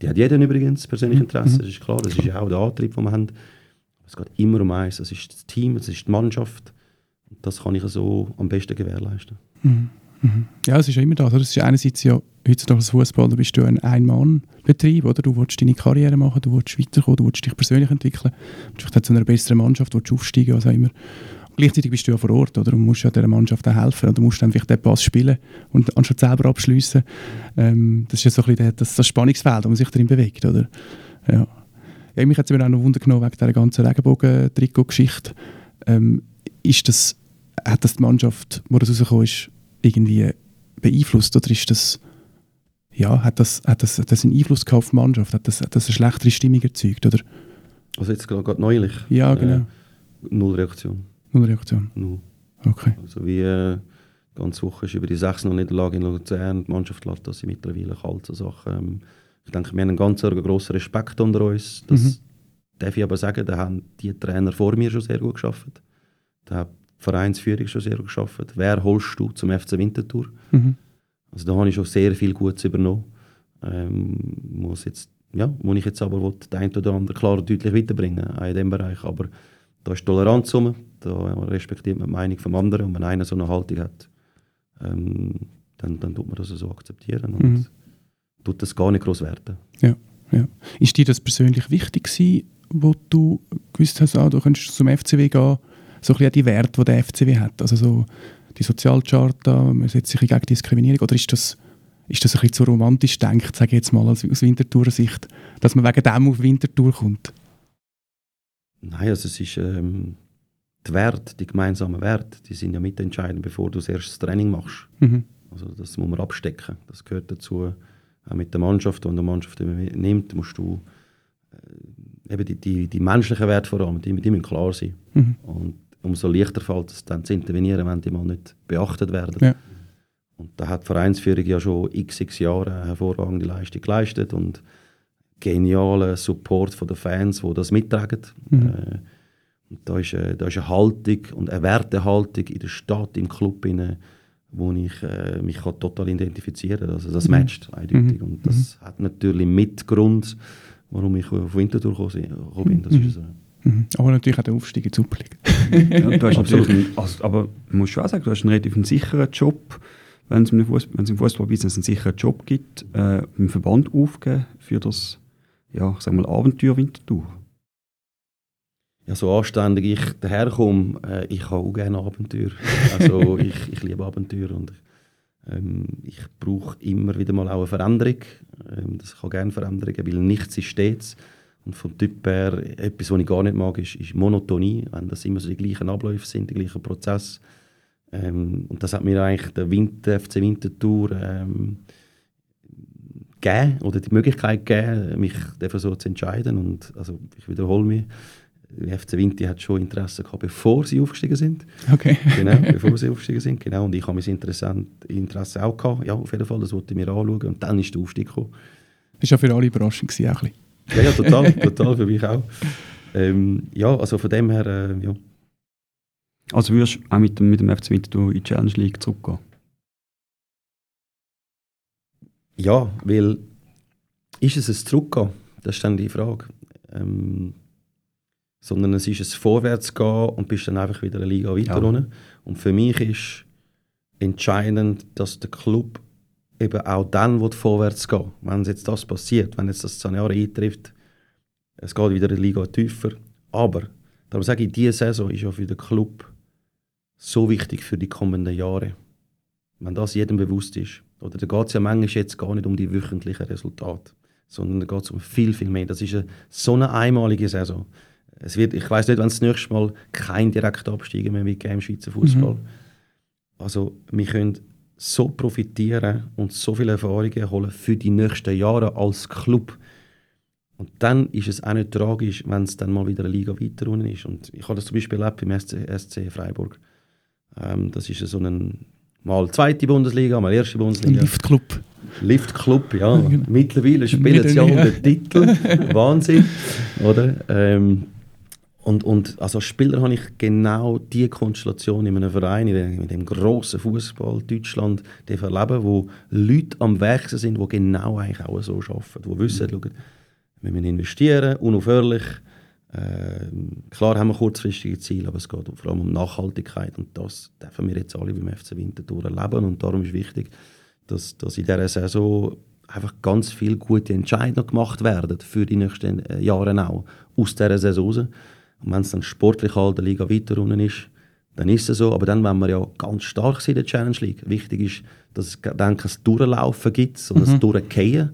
Speaker 1: Die hat jeder übrigens, persönliche Interesse, das ist klar, das ist ja auch der Antrieb, den wir haben. Es geht immer um eins, das ist das Team, das ist die Mannschaft. Das kann ich so am besten gewährleisten.
Speaker 4: Mhm. Mhm. Ja, es ist ja immer das. Es ist einerseits ja, heutzutage als Fußballer bist du ein Ein-Mann-Betrieb? Du willst deine Karriere machen, du willst weiterkommen, du willst dich persönlich entwickeln, du willst zu einer besseren Mannschaft, du willst aufsteigen, was auch immer. Gleichzeitig bist du ja vor Ort, oder? Und musst ja dieser Mannschaft auch helfen, oder musst dann vielleicht den Pass spielen und anstatt selber abschliessen. Ähm, das ist ja so ein bisschen das, das Spannungsfeld, wo man sich drin bewegt, oder? Ja. Ja mich hat es mir auch noch Wunder genommen wegen dieser ganzen Regenbogen-Trikot-Geschichte. Ähm, ist das, hat das die Mannschaft, wo das rausgekommen ist, irgendwie beeinflusst oder ist das ja, hat das, hat das, hat das einen Einfluss gehabt auf die Mannschaft? Hat das, hat das eine schlechtere Stimmung erzeugt? Oder?
Speaker 1: Also jetzt gerade neulich.
Speaker 4: Ja,
Speaker 1: Äh,
Speaker 4: genau.
Speaker 1: null Reaktion.
Speaker 4: Null Reaktion.
Speaker 1: Null.
Speaker 4: Okay.
Speaker 1: Also wie äh, die ganze Woche ist über die 6 noch Niederlage in Luzern. Die Mannschaft lässt das mittlerweile kalt. So Sachen. Ähm, ich denke, wir haben einen ganz grossen Respekt unter uns. Das
Speaker 4: Mhm.
Speaker 1: darf ich aber sagen, da haben die Trainer vor mir schon sehr gut geschafft. Da hat Vereinsführung schon sehr geschafft. Wer holst du zum FC Winterthur?
Speaker 4: Mhm.
Speaker 1: Also da habe ich schon sehr viel Gutes übernommen. Ähm, muss jetzt, ja, wo ich jetzt aber will, den einen oder anderen klar und deutlich weiterbringen, auch in diesem Bereich. Aber da ist Toleranz rum, da respektiert man die Meinung vom anderen und wenn einer so eine Haltung hat, ähm, dann, dann tut man das so akzeptieren
Speaker 4: Mhm.
Speaker 1: Tut das gar nicht groß werten.
Speaker 4: Ja. Ist dir das persönlich wichtig gewesen, wo du gewusst hast, ah, du könntest zum FCW gehen, so ein bisschen die Werte, die der FCW hat, also so die Sozialcharta, man setzt sich gegen Diskriminierung, oder ist das, ist das ein bisschen zu romantisch gedacht, sage ich jetzt mal aus, aus Winterthurer Sicht, dass man wegen dem auf Winterthur kommt?
Speaker 1: Nein, also es ist ähm, die Werte, die gemeinsamen Werte, die sind ja mitentscheidend, bevor du das erste Training machst.
Speaker 4: Mhm.
Speaker 1: Also das muss man abstecken. Das gehört dazu. Auch mit der Mannschaft, wenn du Mannschaft nimmt, musst du äh, eben die, die, die menschlichen Werte vor allem, die, die müssen klar sein.
Speaker 4: Mhm.
Speaker 1: Und umso leichter fällt es dann zu intervenieren, wenn die mal nicht beachtet werden.
Speaker 4: Ja.
Speaker 1: Und da hat die Vereinsführung ja schon x, x Jahre hervorragende Leistung geleistet und genialen Support von den Fans, die das mittragen.
Speaker 4: Mhm.
Speaker 1: Äh, und da ist, äh, da ist eine Haltung und eine Wertehaltung in der Stadt, im Club, rein, wo ich äh, mich kann total identifizieren kann. Also das
Speaker 4: Mhm.
Speaker 1: matcht eindeutig.
Speaker 4: Mhm.
Speaker 1: Und das hat natürlich Mitgrund, warum ich auf Winterthur gekommen bin. Das
Speaker 4: Mhm.
Speaker 1: ist so.
Speaker 4: Mhm. Aber natürlich auch der Aufstieg in die Super League.
Speaker 3: Ja, du hast
Speaker 1: Absolut.
Speaker 3: natürlich einen, also, aber man muss schon auch sagen, du hast einen relativ sicheren Job, wenn es im Fuß- wenn es im Fußballbusiness einen sicheren Job gibt, äh, im Verband aufgeben für das, ja, ich sag mal, Abenteuer Winterthur.
Speaker 1: Ja, so anständig ich daherkomme, äh, ich habe auch gerne Abenteuer. Also ich, ich liebe Abenteuer und ähm, ich brauche immer wieder mal auch eine Veränderung. Ähm, das kann gerne Veränderungen, weil nichts ist stets. Und vom Typ her, etwas, was ich gar nicht mag, ist, ist Monotonie, wenn das immer so die gleichen Abläufe sind, die gleichen Prozesse. Ähm, und das hat mir eigentlich der Winter, FC Winterthur ähm, gegeben, oder die Möglichkeit gegeben, mich dafür so zu entscheiden. Und also, ich wiederhole mich, der FC Winti hat schon Interesse gehabt, bevor sie aufgestiegen sind.
Speaker 4: Okay.
Speaker 1: Genau, bevor sie aufgestiegen sind. Genau. Und ich habe mein Interesse, Interesse auch gehabt. Ja, auf jeden Fall, das wollte ich mir anschauen. Und dann ist der Aufstieg gekommen.
Speaker 4: Das war ja für alle überraschend, gewesen, auch ein bisschen.
Speaker 1: Ja, ja, total, total, für mich auch. Ähm, ja, also von dem her, äh, ja.
Speaker 3: Also würdest du auch mit dem, mit dem FC Winterthur in die Challenge League zurückgehen?
Speaker 1: Ja, weil ist es ein Zurückgehen? Das ist dann die Frage. Ähm, sondern es ist ein Vorwärtsgehen und bist dann einfach wieder eine Liga weiter
Speaker 3: Ja.
Speaker 1: runter. Und für mich ist entscheidend, dass der Club eben auch dann will vorwärts gehen Wenn jetzt das passiert, wenn jetzt das Szenario eintrifft, es geht wieder eine Liga tiefer. Aber, darum sage ich, diese Saison ist ja für den Club so wichtig für die kommenden Jahre. Wenn das jedem bewusst ist. Oder da geht es ja manchmal jetzt gar nicht um die wöchentlichen Resultate, sondern da geht es um viel, viel mehr. Das ist eine, so eine einmalige Saison. Es wird, ich weiß nicht, wenn es das nächste Mal kein direkter Abstieg mehr geben im Schweizer Fußball.
Speaker 4: Mhm.
Speaker 1: Also wir können so profitieren und so viele Erfahrungen holen für die nächsten Jahre als Club. Und dann ist es auch nicht tragisch, wenn es dann mal wieder eine Liga weiter unten ist. Und ich habe das zum Beispiel erlebt beim SC, SC Freiburg. Ähm, das ist so ein mal zweite Bundesliga, mal erste Bundesliga.
Speaker 4: Liftclub.
Speaker 1: Liftclub, ja.
Speaker 4: Genau.
Speaker 1: Mittlerweile spielen sie ja um den Titel. Wahnsinn, oder? Ähm, und, und also als Spieler habe ich genau die Konstellation in einem Verein, in dem, in dem grossen Fußball Deutschland erleben, wo Leute am Wechseln sind, die genau eigentlich auch so arbeiten, die wissen, schauen, wir müssen investieren, unaufhörlich. Ähm, klar haben wir kurzfristige Ziele, aber es geht vor allem um Nachhaltigkeit und das dürfen wir jetzt alle beim FC Winterthur erleben und darum ist wichtig, dass, dass in dieser Saison einfach ganz viele gute Entscheidungen gemacht werden für die nächsten äh, Jahre auch, aus dieser Saison. Und wenn es dann sportlich halt der Liga weiter unten ist, dann ist es so. Aber dann, wenn wir ja ganz stark sind in der Challenge League, wichtig ist, dass es dann kein Durchlaufen gibt und ein Durchgehen.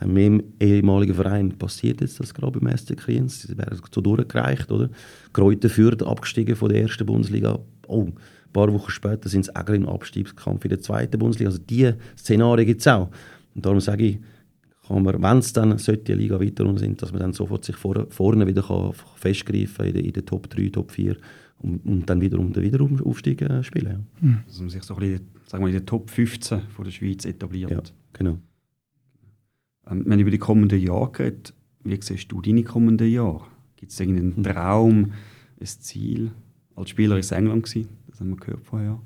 Speaker 1: Äh, Mit dem ehemaligen Verein passiert jetzt das gerade beim SC Kriens. Sie werden so durchgereicht, oder? Kräuter Fürth abgestiegen von der ersten Bundesliga. Oh, ein paar Wochen später sind sie auch im Abstiegskampf in der zweiten Bundesliga. Also diese Szenarien gibt es auch. Und darum sage ich, kann man, wenn es dann sollte die Liga weiter unten sind, dass man dann sofort sich vor, vorne wieder kann festgreifen in den in der Top 3, Top 4 und, und dann wieder um den Wiederaufstieg äh, spielen. Ja.
Speaker 3: Dass man sich so ein bisschen, sagen wir, in den Top 15 von der Schweiz etabliert.
Speaker 1: Ja, genau.
Speaker 3: Ähm, haben über die kommenden Jahre geredet. Wie siehst du deine kommenden Jahre? Gibt es irgendeinen Traum, ein Ziel, Als Spieler war es England, gewesen. das haben wir gehört vorher.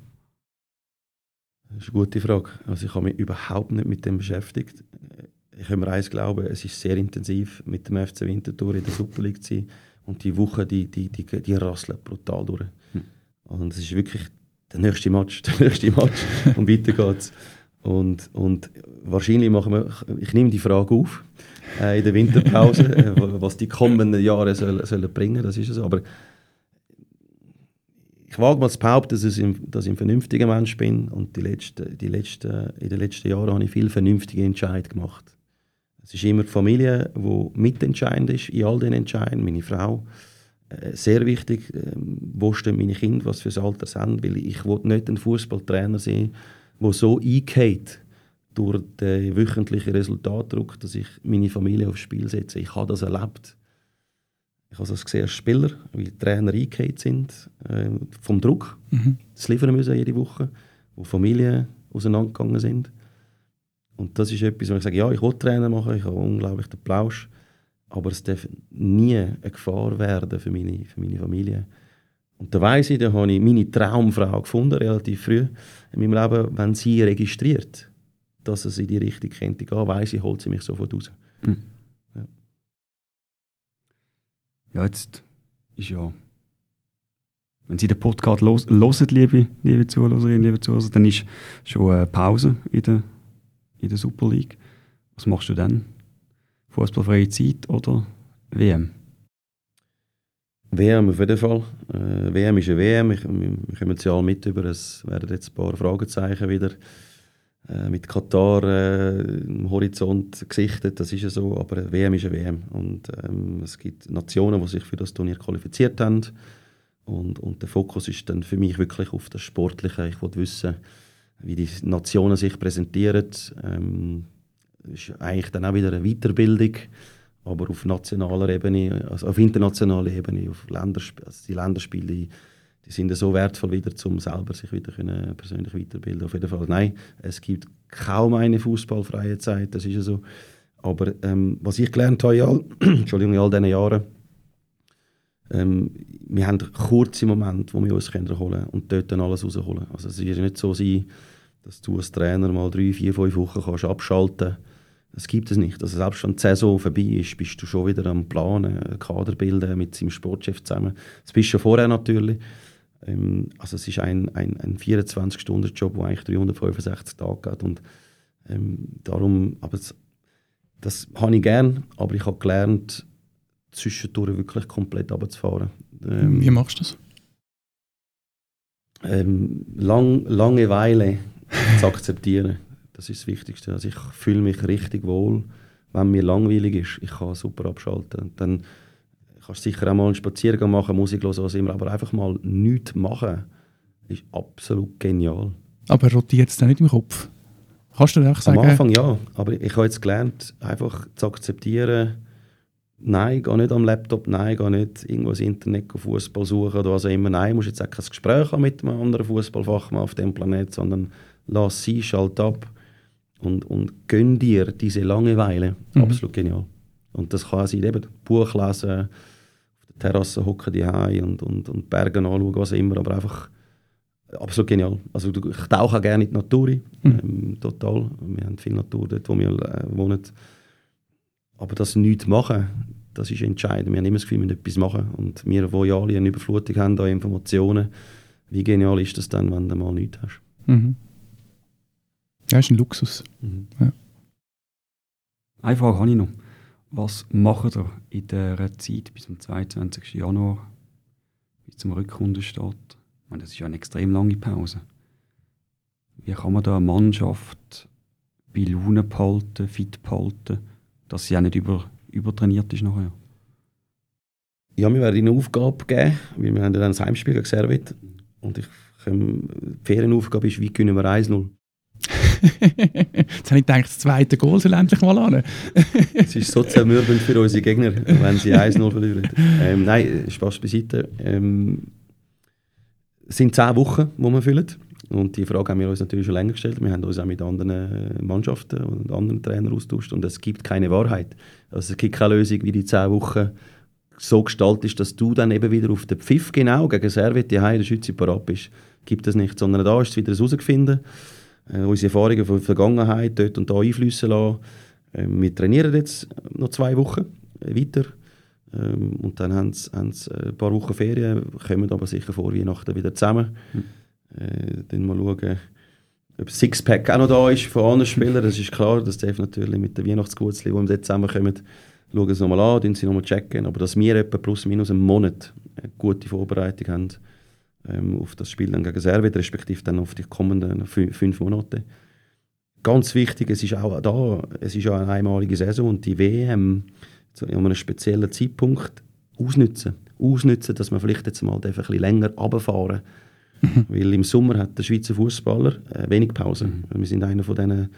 Speaker 1: Das ist eine gute Frage. Also ich habe mich überhaupt nicht mit dem beschäftigt. Ich habe mir eins glauben, es ist sehr intensiv mit dem FC Winterthur in der Super League zu sein. Und die Woche, die, die, die, die rasseln brutal durch. Hm. Und es ist wirklich der nächste Match, der nächste Match und weiter geht's. Und, und wahrscheinlich machen wir, ich nehme die Frage auf äh, in der Winterpause, äh, was die kommenden Jahre sollen, sollen bringen, das ist es. Aber ich wage mal zu behaupten, dass ich, dass ich ein vernünftiger Mensch bin und die letzten, die letzten, in den letzten Jahren habe ich viele vernünftige Entscheidungen gemacht. Es ist immer die Familie, die mitentscheidend ist in all den Entscheidungen, meine Frau. Äh, sehr wichtig, äh, wo stehen meine Kinder, was für ein Alter sind, weil ich will nicht einen Fußballtrainer sein, der so eingeht durch den wöchentlichen Resultatdruck, dass ich meine Familie aufs Spiel setze. Ich habe das erlebt. Ich habe das gesehen als Spieler, wie die Trainer eingeht sind, äh, vom Druck, mhm. das liefern müssen jede Woche, wo Familien auseinandergegangen sind. Und das ist etwas, wo ich sage, ja, ich will Trainer machen, ich habe unglaublich den Plausch, aber es darf nie eine Gefahr werden für meine, für meine Familie. Und da weiss ich, da habe ich meine Traumfrau gefunden, relativ früh in meinem Leben, wenn sie registriert, dass es in die Richtung könnte gehen, weiss ich, holt sie mich sofort raus. Mhm.
Speaker 3: Ja. ja, jetzt ist ja, wenn Sie den Podcast hören, liebe, liebe Zuhörerinnen, liebe Zuhörer, dann ist schon eine Pause in der, in der Super League. Was machst du dann? Fußballfreie Zeit oder WM?
Speaker 1: WM auf jeden Fall. Äh, WM ist eine WM. Ich, wir kommen ja alle mit über. Es werden jetzt ein paar Fragezeichen wieder äh, mit Katar äh, im Horizont gesichtet. Das ist ja so. Aber eine WM ist eine WM. Und ähm, es gibt Nationen, die sich für das Turnier qualifiziert haben. Und, und der Fokus ist dann für mich wirklich auf das Sportliche. Ich wollte wissen, wie die Nationen sich präsentieren. Ähm, ist eigentlich dann auch wieder eine Weiterbildung aber auf nationaler Ebene, also auf internationaler Ebene, auf Ländersp also die Länderspiele, die, die sind so wertvoll wieder, um selber sich wieder können, persönlich weiterbilden. Auf jeden Fall, nein, es gibt kaum eine fußballfreie Zeit, das ist ja so. Aber ähm, was ich gelernt habe in all, Entschuldigung, in all diesen Jahren, ähm, wir haben kurze Momente, wo wir uns können holen und dort dann alles rausholen. Also es wird nicht so sein, dass du als Trainer mal drei, vier, fünf Wochen kannst abschalten kannst das gibt es nicht. Also selbst wenn die Saison vorbei ist, bist du schon wieder am Planen, Kader bilden mit seinem Sportchef zusammen. Das bist du schon vorher natürlich. Ähm, also es ist ein, ein, ein 24-Stunden-Job, der eigentlich 365 Tage hat. Und ähm, darum, aber das, das habe ich gern, aber ich habe gelernt, zwischendurch wirklich komplett runterzufahren.
Speaker 4: Ähm, Wie machst du das?
Speaker 1: Ähm, lang, Langeweile zu akzeptieren. Das ist das Wichtigste. Also ich fühle mich richtig wohl, wenn mir langweilig ist. Ich kann super abschalten. Dann kannst du sicher auch mal einen Spaziergang machen, Musik hören, was immer, aber einfach mal nichts machen, ist absolut genial.
Speaker 4: Aber rotiert es dann nicht im Kopf? Kannst du einfach sagen?
Speaker 1: Am Anfang ja, aber ich habe jetzt gelernt, einfach zu akzeptieren, nein, geh nicht am Laptop, nein, geh nicht irgendwo ins Internet Fußball suchen oder was auch immer. Nein, musst jetzt auch kein Gespräch haben mit einem anderen Fußballfachmann auf dem Planeten, sondern lass sie, schalt ab und, und gönn dir diese Langeweile. Mhm. Absolut genial. Und das kann sein, eben Buch lesen, auf der Terrasse hocken die und, und, und Berge anschauen, was auch immer, aber einfach absolut genial. Also ich tauche auch gerne in die Natur mhm. ähm, total. Wir haben viel Natur dort, wo wir äh, wohnen. Aber das nichts machen, das ist entscheidend. Wir haben immer das Gefühl, wir müssen etwas machen. Und wir, die ja alle eine Überflutung haben an Informationen, wie genial ist das dann, wenn du mal nichts hast? Mhm.
Speaker 4: Ja, ist ein Luxus. Mhm. Ja.
Speaker 3: Eine Frage habe ich noch. Was macht ihr in dieser Zeit bis zum 22. Januar, bis zum Rückrundenstart? Ich meine, das ist ja eine extrem lange Pause. Wie kann man da eine Mannschaft bei Laune behalten, fit behalten, dass sie auch nicht über, übertrainiert ist nachher?
Speaker 1: Ja, wir werden eine Aufgabe geben, weil wir haben dann ein Heimspiel gegen Servet. Und ich, die Ferienaufgabe ist, wie gewinnen wir 1-0?
Speaker 4: Jetzt habe ich gedacht, das zweite Goal soll endlich mal an.
Speaker 1: es ist so zermürbend für unsere Gegner, wenn sie 1-0 verlieren. Ähm, nein, Spaß beiseite. Ähm, es sind zehn Wochen, die wir füllen. Und die Frage haben wir uns natürlich schon länger gestellt. Wir haben uns auch mit anderen Mannschaften und anderen Trainern austauscht. Und es gibt keine Wahrheit. Also es gibt keine Lösung, wie die zehn Wochen so gestaltest, dass du dann eben wieder auf den Pfiff genau gegen Servet die in der Schweiz parat bist. Gibt es nicht, sondern da ist es wieder herausgefunden. Äh, unsere Erfahrungen von der Vergangenheit dort und da einflüssen lassen. Ähm, wir trainieren jetzt noch zwei Wochen äh, weiter. Ähm, und dann haben sie, sie ein paar Wochen Ferien, kommen aber sicher vor Weihnachten wieder zusammen. Mhm. Äh, dann mal schauen, ob Sixpack auch noch da ist von anderen Spielern. Das ist klar, das darf natürlich mit den Weihnachtsgutzli, die dort zusammenkommen, schauen sie nochmal an, sie nochmal checken. Aber dass wir etwa plus minus einen Monat eine gute Vorbereitung haben ähm, auf das Spiel dann gegen Serbien, respektive dann auf die kommenden fünf Monate. Ganz wichtig, es ist auch da, es ist ja eine einmalige Saison und die WM an einem speziellen Zeitpunkt ausnutzen. Ausnutzen, dass man vielleicht jetzt mal ein bisschen länger runterfahren mhm. Weil im Sommer hat der Schweizer Fußballer äh, wenig Pause. Mhm. Wir sind einer von diesen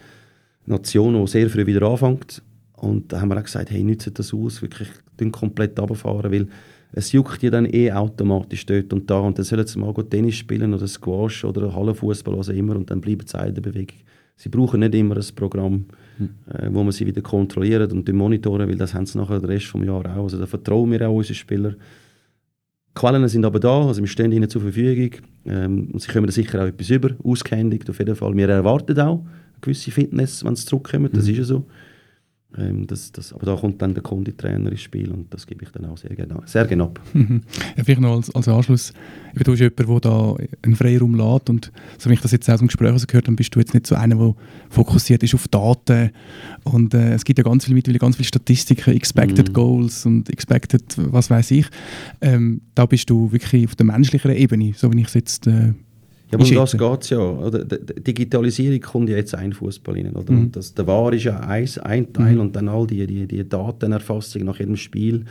Speaker 1: Nationen, die sehr früh wieder anfängt. Und da haben wir auch gesagt, hey, nützt das aus, wirklich komplett runterfahren, weil es juckt ja dann eh automatisch dort und da und dann sollen sie mal Tennis spielen oder Squash oder Hallenfußball, was auch immer und dann bleiben sie in der Bewegung. Sie brauchen nicht immer ein Programm, hm. äh, wo man sie wieder kontrolliert und monitoren, weil das haben sie nachher den Rest des Jahres auch. Also da vertrauen wir auch unseren Spielern. Die Quellen sind aber da, also wir stehen ihnen zur Verfügung ähm, und sie kommen sicher auch etwas über, ausgehändigt auf jeden Fall. Wir erwarten auch eine gewisse Fitness, wenn sie zurückkommen, das mhm. ist ja so. Ähm, das, das, aber da kommt dann der Konditrainer ins Spiel und das gebe ich dann auch sehr gerne, sehr gerne ab.
Speaker 4: ja, vielleicht noch als, als Anschluss, du bist jemand, der da einen Freiraum lässt und so wie ich das jetzt aus dem Gespräch also gehört habe, bist du jetzt nicht so einer, der fokussiert ist auf Daten und äh, es gibt ja ganz viele mittlerweile ganz viele Statistiken, Expected mm. Goals und Expected was weiß ich. Ähm, da bist du wirklich auf der menschlichen Ebene, so wie ich es jetzt äh,
Speaker 1: ja, aber um das geht es ja. Oder? Die Digitalisierung kommt ja jetzt ein Fußball rein. Oder? Mhm. Das, der VAR ist ja ein, ein Teil mhm. und dann all die, die, die Datenerfassung nach jedem Spiel.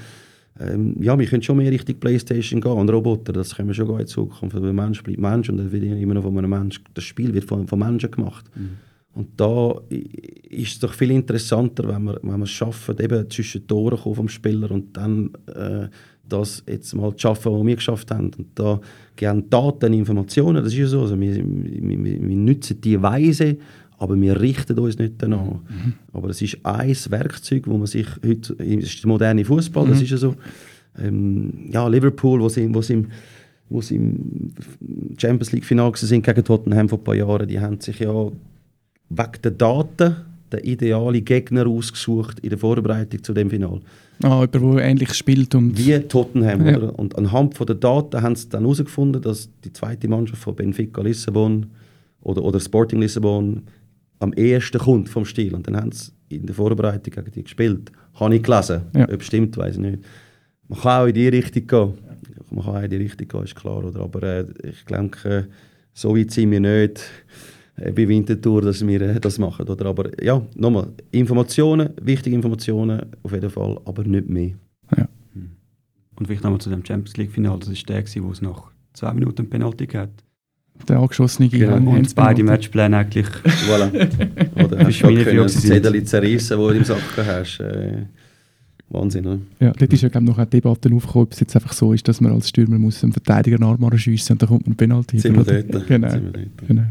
Speaker 1: Ähm, ja, wir können schon mehr Richtung Playstation gehen und Roboter, das können wir schon gehen in Zukunft. Der Mensch bleibt Mensch und dann wird immer noch von einem Mensch, das Spiel wird von, von Menschen gemacht. Mhm. Und da ist es doch viel interessanter, wenn wir, wenn es schaffen, eben zwischen die Tore vom Spieler und dann äh, das jetzt mal zu schaffen, was wir geschafft haben. Und da gehen Daten, Informationen, das ist ja so. Also wir, wir, wir nutzen die Weise, aber wir richten uns nicht danach. Mhm. Aber es ist ein Werkzeug, wo man sich heute, das ist der moderne Fußball, mhm. das ist ja so. Ähm, ja, Liverpool, wo sie, wo sie im, wo sie im Champions League Final sind gegen Tottenham vor ein paar Jahren, die haben sich ja wegen der Daten den idealen Gegner ausgesucht in der Vorbereitung zu dem Final.
Speaker 4: Ah, jemand, der ähnlich spielt. Und
Speaker 1: Wie Tottenham. Ja. Oder? Und anhand von der Daten haben sie dann herausgefunden, dass die zweite Mannschaft von Benfica Lissabon oder, oder Sporting Lissabon am ehesten kommt vom Stil. Und dann haben sie in der Vorbereitung gegen die gespielt. Habe ich gelesen. Ja. Ob stimmt, weiß ich nicht. Man kann auch in die Richtung gehen. Man kann auch in die Richtung gehen, ist klar. Oder? Aber äh, ich denke, so weit sind wir nicht bei Winterthur, dass wir äh, das machen. Oder? Aber ja, nochmal, Informationen, wichtige Informationen auf jeden Fall, aber nicht mehr. Ja.
Speaker 3: Und vielleicht nochmal zu dem Champions League-Final, das war der, wo es nach zwei Minuten ein Penalty gab.
Speaker 4: Der angeschossene
Speaker 3: genau. Und beide Matchpläne eigentlich.
Speaker 1: voilà. Oder hast du können Zettel zerrissen, die du im Sacken hast. Äh, Wahnsinn, oder?
Speaker 4: Ja, dort ist ja glaube noch eine Debatte aufgekommen, ob es jetzt einfach so ist, dass man als Stürmer muss einen Verteidiger einen Arm schiessen und dann kommt man Penalty.
Speaker 1: Sind wir dort.
Speaker 4: Genau. Sind wir dort. genau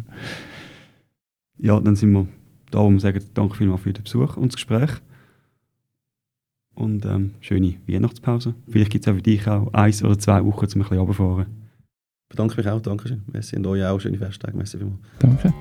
Speaker 3: ja, dann sind wir da, um zu sagen, danke vielmals für den Besuch und das Gespräch. Und ähm, schöne Weihnachtspause. Vielleicht gibt es auch für dich auch eins oder zwei Wochen, um ein bisschen runterzufahren.
Speaker 1: Bedanke mich auch, danke schön. Merci und euch auch schöne Festtage. Merci vielmals.
Speaker 4: Danke.